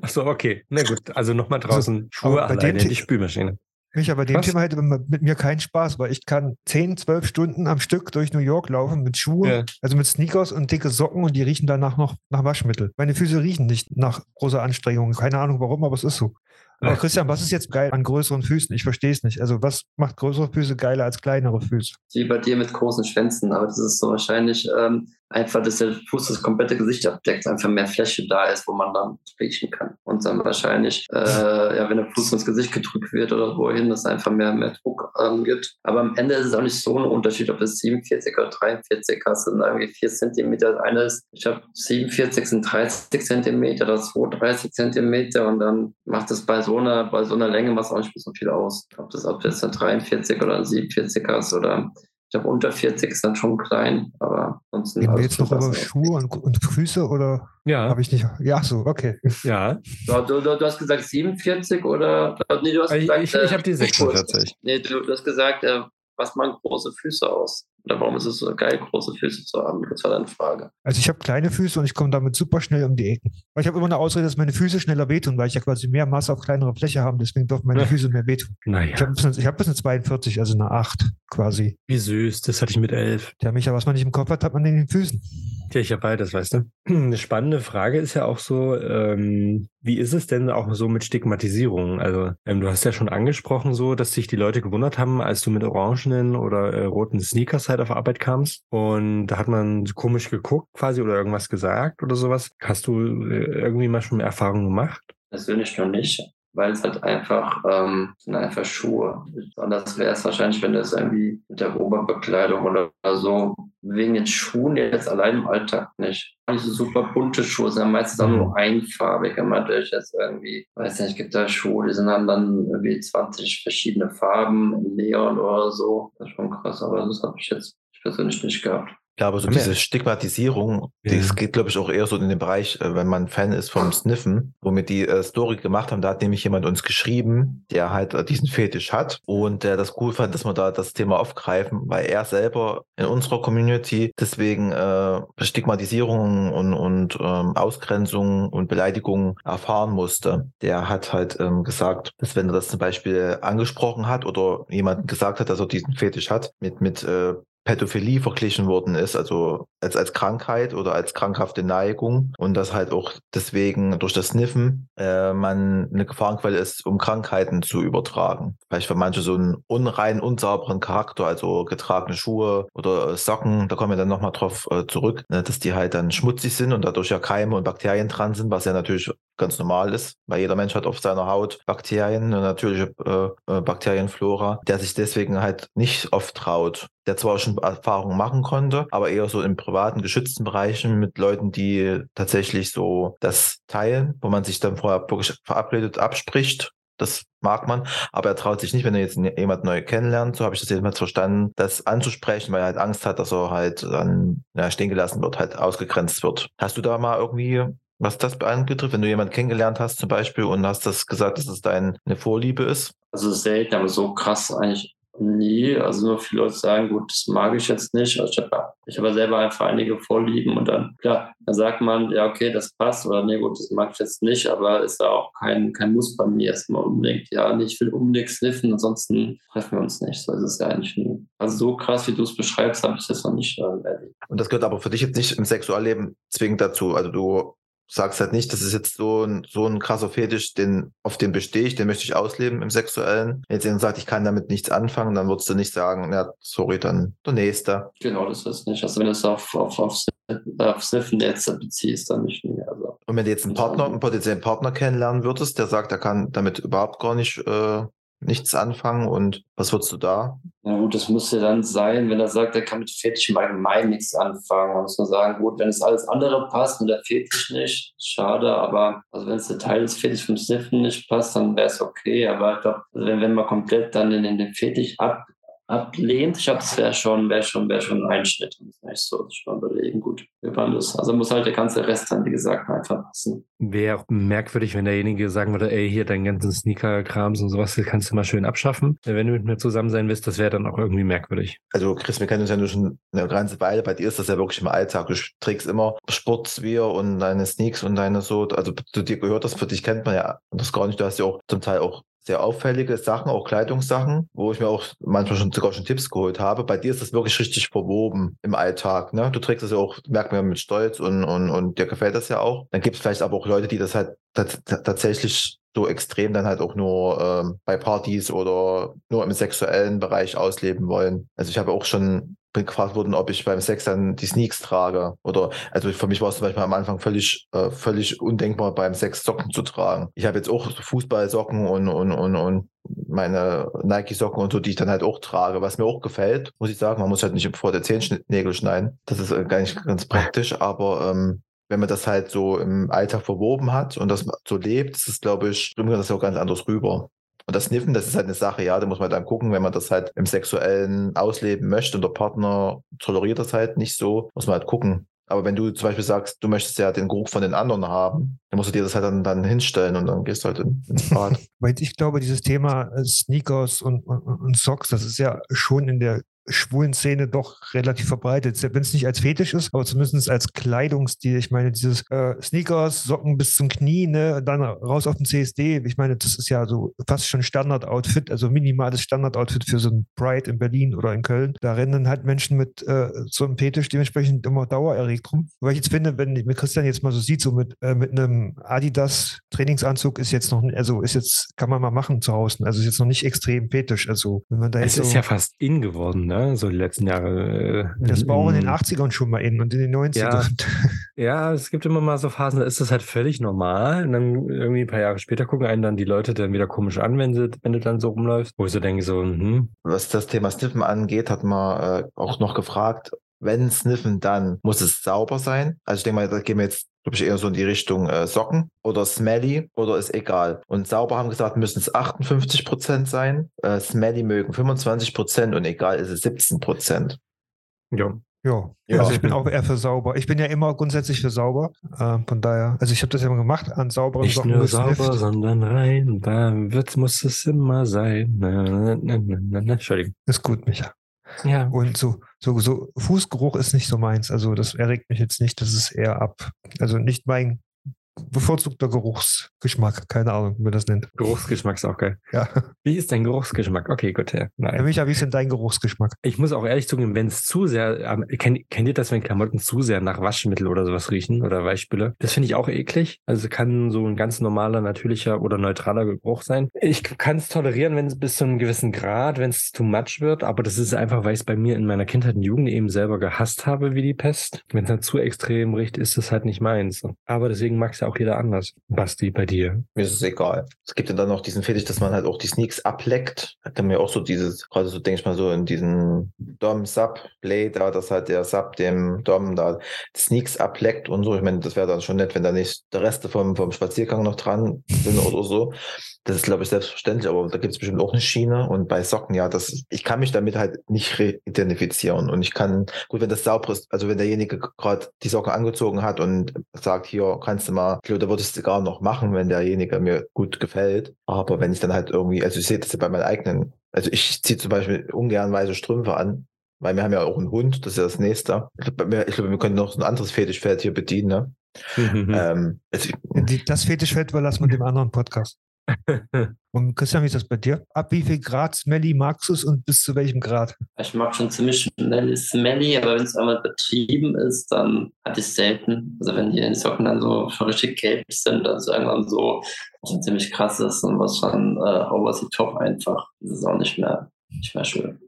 Achso, okay. Na gut, also nochmal draußen Also, Schuhe aber bei alleine in die Spülmaschine. Mich aber dem? Thema hätte mit mir keinen Spaß, weil ich kann 10, 12 Stunden am Stück durch New York laufen mit Schuhen, Ja. also mit Sneakers und dicke Socken und die riechen danach noch nach Waschmittel. Meine Füße riechen nicht nach großer Anstrengung. Keine Ahnung warum, aber es ist so. Aber. Christian, was ist jetzt geil an größeren Füßen? Ich verstehe es nicht. Also was macht größere Füße geiler als kleinere Füße? Wie bei dir mit großen Schwänzen, aber das ist so wahrscheinlich ähm, einfach, dass der Fuß das komplette Gesicht abdeckt, einfach mehr Fläche da ist, wo man dann riechen kann. Und dann wahrscheinlich, äh, ja, wenn der Fuß ins Gesicht gedrückt wird oder wohin, dass es einfach mehr, mehr Druck ähm, gibt. Aber am Ende ist es auch nicht so ein Unterschied, ob es 47 oder 43 hast, sind irgendwie 4 Zentimeter. Das eine ist, ich habe 47 sind 30 Zentimeter, das 32 Zentimeter und dann macht es bei so einer, bei so einer Länge was auch nicht so viel aus. Ob das, ob das ein 43 oder ein 47 hast oder ich glaube, unter 40 ist dann schon klein, aber ansonsten. Reden wir jetzt noch über. Schuhe und, und Füße oder Ja, habe ich nicht? Ja, ach so, okay. ja. Du, du, du hast gesagt 47 oder? Nee, du hast Ich, gesagt, ich, äh, ich habe die 46. Nee, du, du hast gesagt, äh, was machen große Füße aus? Oder warum ist es so geil, große Füße zu haben? Das war deine Frage. Also ich habe kleine Füße und ich komme damit super schnell um die Ecken. Aber ich habe immer eine Ausrede, dass meine Füße schneller wehtun, weil ich ja quasi mehr Masse auf kleinere Fläche habe. Deswegen dürfen meine. Füße mehr wehtun. Ich Naja, habe bis, ich hab bis eine 42, also eine 8 quasi. wie süß. Das hatte ich mit elf. Ja, Micha, was man nicht im Kopf hat, hat man in den Füßen. Ja, ich habe beides, weißt du. *clears throat* Eine spannende Frage ist ja auch so, ähm, wie ist es denn auch so mit Stigmatisierung? Also, ähm, du hast ja schon angesprochen, so, dass sich die Leute gewundert haben, als du mit orangenen oder äh, roten Sneakers halt auf Arbeit kamst. Und da hat man komisch geguckt quasi oder irgendwas gesagt oder sowas. Hast du äh, irgendwie mal schon Erfahrungen gemacht? Persönlich noch nicht, weil es halt einfach, ähm, sind einfach Schuhe. Anders wäre es wahrscheinlich, wenn das irgendwie mit der Oberbekleidung oder so, wegen den Schuhen jetzt allein im Alltag nicht. Diese super bunte Schuhe sind ja meistens auch nur einfarbig. Wenn man durch jetzt irgendwie, weiß nicht, gibt da Schuhe, die sind dann, dann irgendwie 20 verschiedene Farben, in Neon oder so. Das ist schon krass, aber das habe ich jetzt ich persönlich nicht gehabt. Ja, aber so Haben wir- diese Stigmatisierung, Ja. das geht, glaube ich, auch eher so in den Bereich, äh, wenn man Fan ist vom Sniffen, wo wir die äh, Story gemacht haben, da hat nämlich jemand uns geschrieben, der halt äh, diesen Fetisch hat und der das cool fand, dass wir da das Thema aufgreifen, weil er selber in unserer Community deswegen äh, Stigmatisierung und, und ähm, Ausgrenzung und Beleidigung erfahren musste. Der hat halt ähm, gesagt, dass wenn er das zum Beispiel angesprochen hat oder jemandem gesagt hat, dass er diesen Fetisch hat, mit, mit äh, Pädophilie verglichen worden ist, also als, als Krankheit oder als krankhafte Neigung und dass halt auch deswegen durch das Sniffen äh, man eine Gefahrenquelle ist, um Krankheiten zu übertragen. Vielleicht für manche so einen unrein, unsauberen Charakter, also getragene Schuhe oder äh, Socken, da kommen wir dann nochmal drauf äh, zurück, ne, dass die halt dann schmutzig sind und dadurch ja Keime und Bakterien dran sind, was ja natürlich ganz normal ist, weil jeder Mensch hat auf seiner Haut Bakterien, eine natürliche äh, äh, Bakterienflora, der sich deswegen halt nicht oft traut, der zwar schon Erfahrungen machen konnte, aber eher so in privaten, geschützten Bereichen mit Leuten, die tatsächlich so das teilen, wo man sich dann vorher wirklich verabredet abspricht. Das mag man, aber er traut sich nicht, wenn er jetzt jemand neu kennenlernt, so habe ich das jedenfalls verstanden, das anzusprechen, weil er halt Angst hat, dass er halt dann ja, stehen gelassen wird, halt ausgegrenzt wird. Hast du da mal irgendwie was das anbetrifft, wenn du jemanden kennengelernt hast zum Beispiel und hast das gesagt, dass es deine Vorliebe ist? Also selten, aber so krass eigentlich nie. Also nur viele Leute sagen, gut, das mag ich jetzt nicht. Also ich habe hab selber einfach einige Vorlieben und dann, klar, dann sagt man, ja, okay, das passt oder nee, gut, das mag ich jetzt nicht, aber ist da auch kein, kein Muss bei mir erstmal unbedingt. Ja, nee, ich will unbedingt sniffen, ansonsten treffen wir uns nicht. So ist es ja eigentlich nie. Also so krass, wie du es beschreibst, habe ich das noch nicht äh, erlebt. Und das gehört aber für dich jetzt nicht im Sexualleben zwingend dazu. Also du sagst halt nicht, das ist jetzt so ein, so ein krasser Fetisch, den, auf den bestehe ich, den möchte ich ausleben im Sexuellen. Wenn jetzt jemand sagt, ich kann damit nichts anfangen, dann würdest du nicht sagen, ja, sorry, dann der Nächste. Genau, das ist nicht. Also wenn du es auf, auf, auf, auf Sniffen jetzt beziehst, dann nicht nie. Also Und wenn du jetzt einen Partner, einen potenziellen Partner kennenlernen würdest, der sagt, er kann damit überhaupt gar nicht äh, nichts anfangen und was würdest du da? Na gut, das müsste dann sein, wenn er sagt, er kann mit Fetisch im Allgemeinen nichts anfangen. Da muss man sagen, gut, wenn es alles andere passt und der Fetisch nicht, schade, aber also wenn es der Teil des Fetisch vom Sniffen nicht passt, dann wäre es okay. Aber ich also wenn, wenn man komplett dann in, in den Fetisch ab, ablehnt, ich glaube, das wäre schon, wäre schon, wäre schon ein Einschnitt. Und das ist so, sich mal überlegen, gut, wie man das. Also muss halt der ganze Rest dann, wie gesagt, einfach passen. Wäre auch merkwürdig, wenn derjenige sagen würde, ey, hier deinen ganzen Sneaker-Krams und sowas, das kannst du mal schön abschaffen. Wenn du mit mir zusammen sein willst, das wäre dann auch irgendwie merkwürdig. Also Chris, wir kennen uns ja nur schon eine ganze Weile. Bei dir ist das ja wirklich im Alltag. Du trägst immer Sportswear und deine Sneaks und deine so. Also zu dir gehört das, für dich kennt man ja das gar nicht. Du hast ja auch zum Teil auch sehr auffällige Sachen, auch Kleidungssachen, wo ich mir auch manchmal schon sogar schon Tipps geholt habe. Bei dir ist das wirklich richtig verwoben im Alltag. Ne? Du trägst das ja auch, merkt man mit Stolz und, und, und dir gefällt das ja auch. Dann gibt es vielleicht aber auch Leute, die das halt tats- tatsächlich so extrem dann halt auch nur ähm, bei Partys oder nur im sexuellen Bereich ausleben wollen. Also ich habe auch schon gefragt worden, ob ich beim Sex dann die Sneaks trage. Oder also für mich war es zum Beispiel am Anfang völlig, äh, völlig undenkbar, beim Sex Socken zu tragen. Ich habe jetzt auch so Fußballsocken und, und, und, und meine Nike-Socken und so, die ich dann halt auch trage, was mir auch gefällt, muss ich sagen. Man muss halt nicht vor der Zehennägel schneiden. Das ist äh, gar nicht ganz praktisch, aber ähm, wenn man das halt so im Alltag verwoben hat und das so lebt, ist es, glaube ich, bringt man das auch ganz anders rüber. Und das Sniffen, das ist halt eine Sache, ja, da muss man dann gucken, wenn man das halt im Sexuellen ausleben möchte und der Partner toleriert das halt nicht so, muss man halt gucken. Aber wenn du zum Beispiel sagst, du möchtest ja den Geruch von den anderen haben, dann musst du dir das halt dann, dann hinstellen und dann gehst du halt in, ins Bad. *laughs* Weil ich glaube, dieses Thema äh, Sneakers und, und, und Socks, das ist ja schon in der schwulen Szene doch relativ verbreitet. Wenn es nicht als Fetisch ist, aber zumindest als Kleidungsstil. Ich meine, dieses äh, Sneakers, Socken bis zum Knie, ne, dann raus auf den CSD. Ich meine, das ist ja so fast schon Standard-Outfit, also minimales Standard-Outfit für so ein Pride in Berlin oder in Köln. Da rennen halt Menschen mit äh, so einem Fetisch dementsprechend immer dauererregt rum. Weil ich jetzt finde, wenn mir Christian jetzt mal so sieht, so mit, äh, mit einem Adidas Trainingsanzug ist jetzt noch, also ist jetzt, kann man mal machen zu Hause. Also ist jetzt noch nicht extrem fetisch. Also wenn man da Es jetzt ist so, ja fast in geworden, ne? So die letzten Jahre. äh, das war auch in den mm, 80ern schon mal in und in den 90ern. *laughs* Ja, es gibt immer mal so Phasen, da ist das halt völlig normal. Und dann irgendwie ein paar Jahre später gucken einen dann die Leute dann wieder komisch an, wenn, sie, wenn du dann so rumläufst. Wo ich so denke, so, hm, Was das Thema Sniffen angeht, hat man äh, auch noch gefragt, wenn Sniffen, dann muss es sauber sein. Also ich denke mal, da gehen wir jetzt, glaube ich, eher so in die Richtung äh, Socken oder Smelly oder ist egal. Und sauber haben gesagt, müssen es 58 Prozent sein. Äh, Smelly mögen 25 Prozent und egal ist es 17 Prozent. Ja. Ja. Ja. also ich bin auch eher für sauber. Ich bin ja immer grundsätzlich für sauber. Äh, von daher, also ich habe das ja immer gemacht, an sauberen Nicht Socken nur gesnifft. sauber, sondern rein. Da wird, muss es immer sein. Na, na, na, na, na, na. Entschuldigung. Ist gut, Micha. Ja. Und so, so, so Fußgeruch ist nicht so meins. Also das erregt mich jetzt nicht. Das ist eher ab. Also nicht mein bevorzugter Geruchsgeschmack. Keine Ahnung, wie man das nennt. Geruchsgeschmack ist auch geil. Ja. Wie ist dein Geruchsgeschmack? Okay, gut, ja. Herr Nein. Micha, wie ist denn dein Geruchsgeschmack? Ich muss auch ehrlich zugeben, wenn es zu sehr, ähm, kennt, kennt ihr das, wenn Klamotten zu sehr nach Waschmittel oder sowas riechen oder Weichspüler? Das finde ich auch eklig. Also kann so ein ganz normaler, natürlicher oder neutraler Geruch sein. Ich kann es tolerieren, wenn es bis zu einem gewissen Grad, wenn es too much wird, aber das ist einfach, weil ich es bei mir in meiner Kindheit und Jugend eben selber gehasst habe wie die Pest. Wenn es dann zu extrem riecht, ist es halt nicht meins. Aber deswegen mag es ja auch jeder anders. Basti, bei dir. Mir ist es egal. Es gibt ja dann noch diesen Fetisch, dass man halt auch die Sneaks ableckt. Da kann man ja auch so dieses, gerade so denke ich mal so in diesen Dom-Sub-Play da, dass halt der Sub dem Dom da Sneaks ableckt und so. Ich meine, das wäre dann schon nett, wenn da nicht der Reste vom, vom Spaziergang noch dran sind oder so. Das ist, glaube ich, selbstverständlich, aber da gibt es bestimmt auch eine Schiene. Und bei Socken, ja, das, ich kann mich damit halt nicht re- identifizieren. Und ich kann, gut, wenn das sauber ist, also wenn derjenige gerade die Socken angezogen hat und sagt, hier kannst du mal, ich glaube, da würde ich es sogar noch machen, wenn derjenige mir gut gefällt. Aber wenn ich dann halt irgendwie, also ich sehe das ja bei meinen eigenen, also ich ziehe zum Beispiel ungern weiße Strümpfe an, weil wir haben ja auch einen Hund, das ist ja das nächste. Ich glaube, ich glaube, wir können noch so ein anderes Fetischfeld hier bedienen, ne? Mhm. Ähm, also, das Fetischfeld überlassen wir dem anderen Podcast. *laughs* Und Christian, wie ist das bei dir? Ab wie viel Grad Smelly magst du es und bis zu welchem Grad? Ich mag schon ziemlich schnell smelly, aber wenn es einmal betrieben ist, dann hatte ich es selten. Also wenn die Socken dann so schon richtig gelb sind, dann ist irgendwann so was schon ziemlich krass ist und was schon äh, over the top einfach. Das ist auch nicht mehr, nicht mehr schön.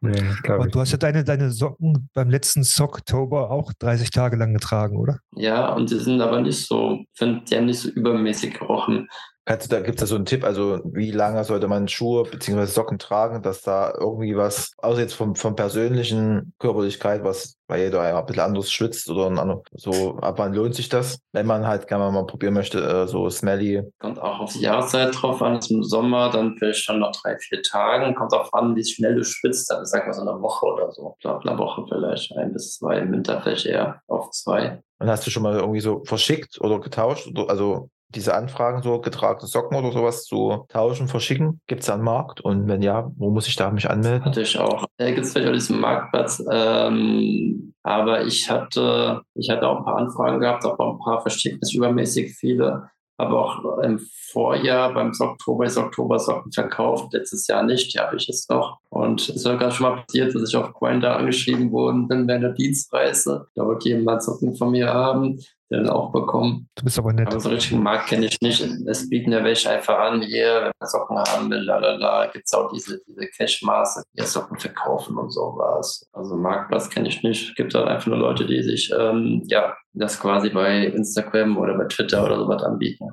nee, Aber du hast ja deine, deine Socken beim letzten Socktober auch 30 Tage lang getragen, oder? Ja, und die sind aber nicht so, ich finde, die haben nicht so übermäßig gerochen. Kannst du, da gibt es da so einen Tipp, also wie lange sollte man Schuhe bzw. Socken tragen, dass da irgendwie was, außer jetzt vom, vom persönlichen Körperlichkeit, was bei jeder ein bisschen anders schwitzt oder ein anderer, so, ab wann lohnt sich das? Wenn man halt gerne mal probieren möchte, äh, so smelly. Kommt auch auf die Jahreszeit drauf an. Ist Im Sommer dann vielleicht schon noch drei, vier Tagen. Kommt auch an, wie schnell du spitzt. Dann sag mal so eine Woche oder so. Glaube, eine Woche vielleicht. Ein bis zwei. Im Winter vielleicht eher auf zwei. Und hast du schon mal irgendwie so verschickt oder getauscht? Oder, also diese Anfragen, so getragene Socken oder sowas zu tauschen, verschicken? Gibt es da einen Markt? Und wenn ja, wo muss ich da mich anmelden? Hatte ich auch. Da gibt es vielleicht auch diesen Marktplatz. Ähm, aber ich hatte, ich hatte auch ein paar Anfragen gehabt, auch ein paar verschickt, nicht übermäßig viele. Aber auch im Vorjahr beim Oktober ist Oktober Socken verkauft, letztes Jahr nicht, die habe ich jetzt noch. Und es ist sogar schon mal passiert, dass ich auf Grindr angeschrieben worden bin während der Dienstreise. Da wollte jemand Socken von mir haben, dann auch bekommen. Du bist aber nett. Aber so richtigen Markt kenne ich nicht. Es bieten ja welche einfach an, hier, wenn man Socken haben will, lalala, gibt es auch diese, diese Cashmaße, die Socken verkaufen und sowas. Also Marktplatz kenne ich nicht. Es gibt halt einfach nur Leute, die sich, ähm, ja, das quasi bei Instagram oder bei Twitter oder sowas anbieten.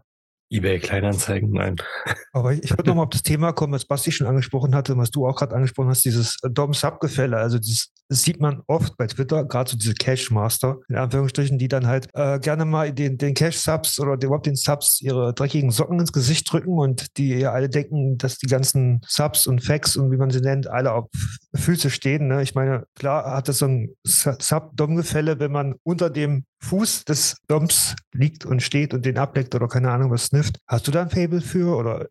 eBay Kleinanzeigen, nein. Aber ich würde nochmal auf das Thema kommen, was Basti schon angesprochen hatte und was du auch gerade angesprochen hast, dieses Dom-Sub-Gefälle. Also dieses, sieht man oft bei Twitter, gerade so diese Cash-Master, in Anführungsstrichen, die dann halt äh, gerne mal den, den Cash-Subs oder überhaupt den Subs ihre dreckigen Socken ins Gesicht drücken und die ja alle denken, dass die ganzen Subs und Facts und wie man sie nennt, alle auf Füße stehen. Ne? Ich meine, klar hat das so ein Su- Sub-Dom-Gefälle, wenn man unter dem Fuß des Doms liegt und steht und den ableckt oder keine Ahnung was snifft. Hast du da ein Fable für oder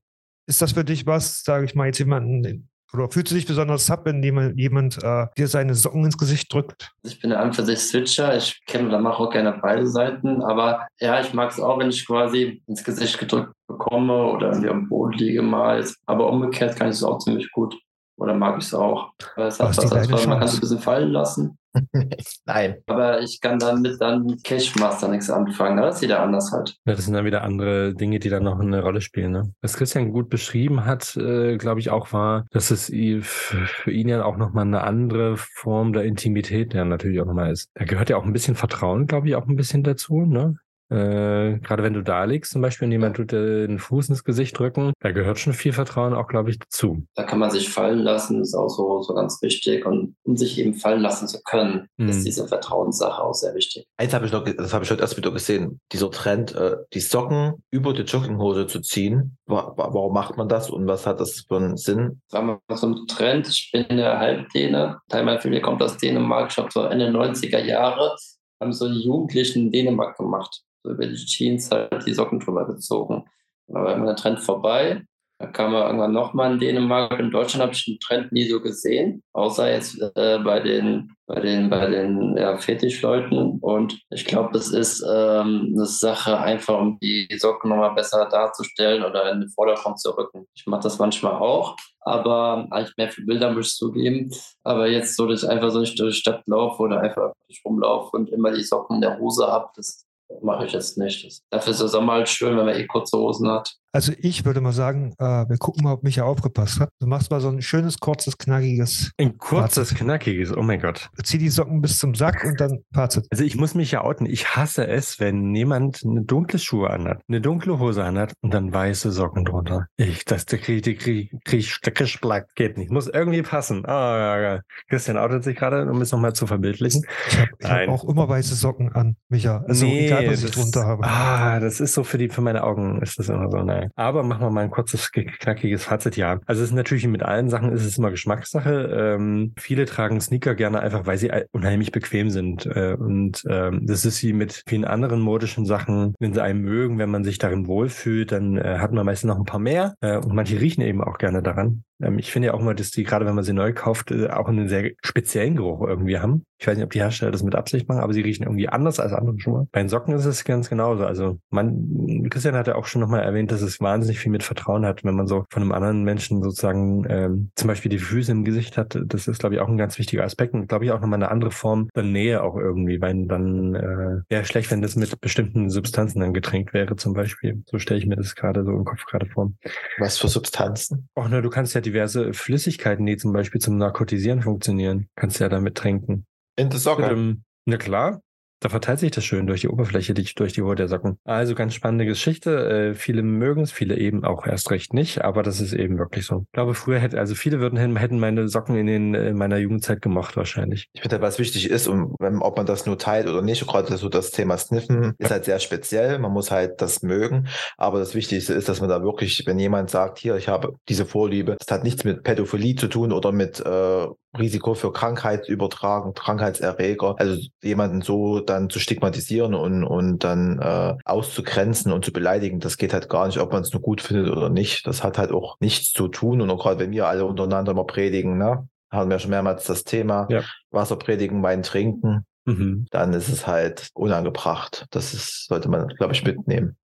ist das für dich was, sage ich mal, jetzt jemanden, oder fühlst du dich besonders sub, wenn jemand, jemand äh, dir seine Socken ins Gesicht drückt? Ich bin an für sich Switcher. Ich kenne oder mache auch gerne beide Seiten. Aber ja, ich mag es auch, wenn ich quasi ins Gesicht gedrückt bekomme oder irgendwie am Boden liege mal. Aber umgekehrt kann ich es auch ziemlich gut. Oder mag ich es auch. Aber es hat Was was, man kann es ein bisschen fallen lassen. *laughs* Nein. Aber ich kann dann mit dann Cashmaster nichts anfangen. Das ist jeder anders halt. Ja, das sind dann wieder andere Dinge, die dann noch eine Rolle spielen. Ne? Was Christian gut beschrieben hat, äh, glaube ich auch war, dass es für ihn ja auch nochmal eine andere Form der Intimität ja natürlich auch nochmal ist. Da gehört ja auch ein bisschen Vertrauen, glaube ich, auch ein bisschen dazu. Ne? Äh, Gerade wenn du da liegst, zum Beispiel, und jemand tut dir den Fuß ins Gesicht drücken, da gehört schon viel Vertrauen auch, glaube ich, dazu. Da kann man sich fallen lassen, ist auch so, so ganz wichtig. Und um sich eben fallen lassen zu können, Mhm. ist diese Vertrauenssache auch sehr wichtig. Eins habe ich noch, das habe ich heute erst wieder gesehen, dieser Trend, äh, die Socken über die Jogginghose zu ziehen. Wa wa warum macht man das und was hat das für einen Sinn? Das war mal so ein Trend. Ich bin in der Halbdäne. Teil meiner Familie kommt aus Dänemark. Ich habe so Ende 90er Jahre, haben so die Jugendlichen in Dänemark gemacht. So über die Jeans halt die Socken drüber gezogen. Da war immer der Trend vorbei. Da kam er irgendwann nochmal in Dänemark. In Deutschland habe ich den Trend nie so gesehen, außer jetzt äh, bei den, bei den, bei den ja, Fetischleuten. Und ich glaube, das ist ähm, eine Sache, einfach um die Socken nochmal besser darzustellen oder in den Vordergrund zu rücken. Ich mache das manchmal auch, aber eigentlich mehr für Bilder muss ich zugeben. Aber jetzt so, dass ich einfach so nicht durch die Stadt laufe oder einfach durch rumlaufe und immer die Socken in der Hose habe, das mache ich jetzt nicht. Dafür ist der Sommer halt schön, wenn man eh kurze Hosen hat. Also ich würde mal sagen, äh, wir gucken mal, ob Micha aufgepasst hat. Du machst mal so ein schönes, kurzes, knackiges. Ein kurzes, knackiges, oh mein Gott. Zieh die Socken bis zum Sack und dann Fazit. Also ich muss mich ja outen. Ich hasse es, wenn jemand eine dunkle Schuhe anhat, eine dunkle Hose anhat und dann weiße Socken drunter. Ich, das, da krieg, da krieg, krieg ich Steckeschplack. Geht nicht. Muss irgendwie passen. Ah, ja, ja. Christian outet sich gerade, um es nochmal zu verbildlichen. Ich habe ich hab auch immer weiße Socken an, Micha. Also egal, was ich das- drunter habe. Ah, das ist so für die, für meine Augen ist das immer so, nein. Aber machen wir mal ein kurzes, knackiges Fazit, ja. Also es ist natürlich mit allen Sachen ist es immer Geschmackssache. Ähm, viele tragen Sneaker gerne einfach, weil sie unheimlich bequem sind. Äh, und ähm, das ist wie mit vielen anderen modischen Sachen. Wenn sie einen mögen, wenn man sich darin wohlfühlt, dann äh, hat man meistens noch ein paar mehr. Äh, und manche riechen eben auch gerne daran. Ähm, ich finde ja auch immer, dass die, gerade wenn man sie neu kauft, äh, auch einen sehr speziellen Geruch irgendwie haben. Ich weiß nicht, ob die Hersteller das mit Absicht machen, aber sie riechen irgendwie anders als andere Schuhe. Bei den Socken ist es ganz genauso. Also man, Christian hat ja auch schon nochmal erwähnt, dass es wahnsinnig viel mit Vertrauen hat, wenn man so von einem anderen Menschen sozusagen ähm, zum Beispiel die Füße im Gesicht hat. Das ist, glaube ich, auch ein ganz wichtiger Aspekt und glaube ich auch nochmal eine andere Form der Nähe auch irgendwie, weil dann äh, wäre schlecht, wenn das mit bestimmten Substanzen dann getränkt wäre, zum Beispiel. So stelle ich mir das gerade so im Kopf gerade vor. Was für Substanzen? Auch ne, du kannst ja diverse Flüssigkeiten, die zum Beispiel zum Narkotisieren funktionieren, kannst ja damit tränken. In Socke. Ähm, na klar, da verteilt sich das schön durch die Oberfläche, durch die Haut der Socken. Also ganz spannende Geschichte. Äh, viele mögen es, viele eben auch erst recht nicht, aber das ist eben wirklich so. Ich glaube, früher hätte, also viele würden hätten meine Socken in, den, in meiner Jugendzeit gemocht wahrscheinlich. Ich finde, was wichtig ist, wenn, ob man das nur teilt oder nicht, gerade so das Thema Sniffen ist halt sehr speziell. Man muss halt das mögen. Aber das Wichtigste ist, dass man da wirklich, wenn jemand sagt, hier, ich habe diese Vorliebe, das hat nichts mit Pädophilie zu tun oder mit äh, Risiko für Krankheitsübertragung, Krankheitserreger. Also jemanden so dann zu stigmatisieren und, und dann äh, auszugrenzen und zu beleidigen, das geht halt gar nicht, ob man es nur gut findet oder nicht. Das hat halt auch nichts zu tun. Und auch gerade wenn wir alle untereinander mal predigen, ne? haben wir schon mehrmals das Thema Ja. Wasser predigen, Wein trinken, Mhm. dann ist es halt unangebracht. Das ist, sollte man, glaube ich, mitnehmen.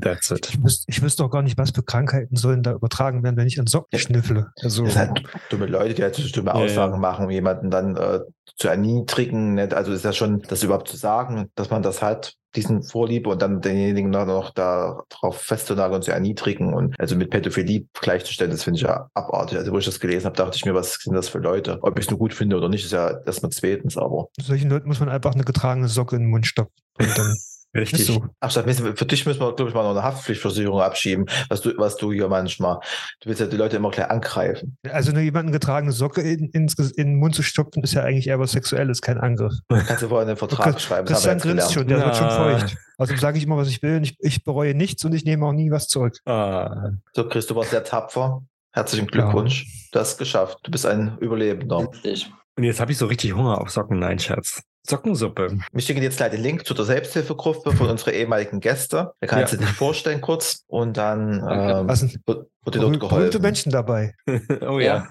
That's it. Ich wüsste, ich wüsste auch gar nicht, was für Krankheiten sollen da übertragen werden, wenn ich an Socken Ja. schnüffle. Also, Das sind halt dumme Leute, die halt so dumme Ja, ja. Aussagen machen, um jemanden dann äh, zu erniedrigen. Nicht? Also ist ja schon, das überhaupt zu sagen, dass man das hat, diesen Vorliebe und dann denjenigen noch, noch da drauf festzunageln und zu erniedrigen und also mit Pädophilie gleichzustellen, das finde ich ja abartig. Also wo ich das gelesen habe, dachte ich mir, was sind das für Leute? Ob ich es nur gut finde oder nicht, ist ja erstmal zweitens, aber solchen Leuten muss man einfach eine getragene Socke in den Mund stopfen. Und dann *laughs* Richtig. so. Ach, statt- für dich müssen wir, glaube ich, mal noch eine Haftpflichtversicherung abschieben, was du, was du hier manchmal, du willst ja die Leute immer gleich angreifen. Also nur jemanden getragene Socke in, Ges- in den Mund zu stopfen, ist ja eigentlich eher was Sexuelles, kein Angriff. Kannst du vorher einen Vertrag schreiben, das Christian grinst schon, der wird schon Na. feucht. Also sage ich immer, was ich will. Und ich, ich bereue nichts und ich nehme auch nie was zurück. Ah, So, Chris, du warst sehr tapfer. Herzlichen Glückwunsch. Du hast es geschafft. Du bist ein Überlebender. Endlich. und jetzt habe ich so richtig Hunger auf Socken. Nein, Scherz. Sockensuppe. Wir schicken jetzt gleich den Link zu der Selbsthilfegruppe von *laughs* unseren ehemaligen Gästen. Da kannst Ja. du dich vorstellen kurz und dann ähm, Also wird, wird dir dort berühmte geholfen. Menschen dabei. *laughs* oh ja.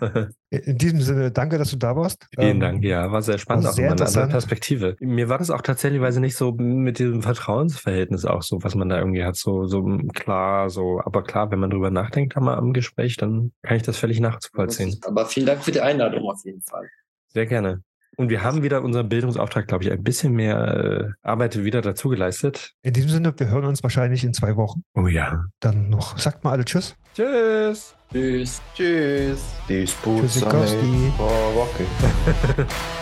In diesem Sinne, danke, dass du da warst. Vielen Ähm, Dank, ja, war sehr spannend, war auch sehr immer eine andere. Perspektive. Mir war das auch tatsächlich nicht so mit diesem Vertrauensverhältnis auch so, was man da irgendwie hat, so, so klar, so, aber klar, wenn man drüber nachdenkt einmal am Gespräch, dann kann ich das völlig nachvollziehen. Aber vielen Dank für die Einladung auf jeden Fall. Sehr gerne. Und wir haben wieder unseren Bildungsauftrag, glaube ich, ein bisschen mehr äh, Arbeit wieder dazu geleistet. In diesem Sinne, wir hören uns wahrscheinlich in zwei Wochen. Oh ja. Dann noch, sagt mal alle Tschüss. Tschüss. Tschüss. Tschüss. Die Sputsamik. Tschüssikowski. Rocky. *laughs* *laughs*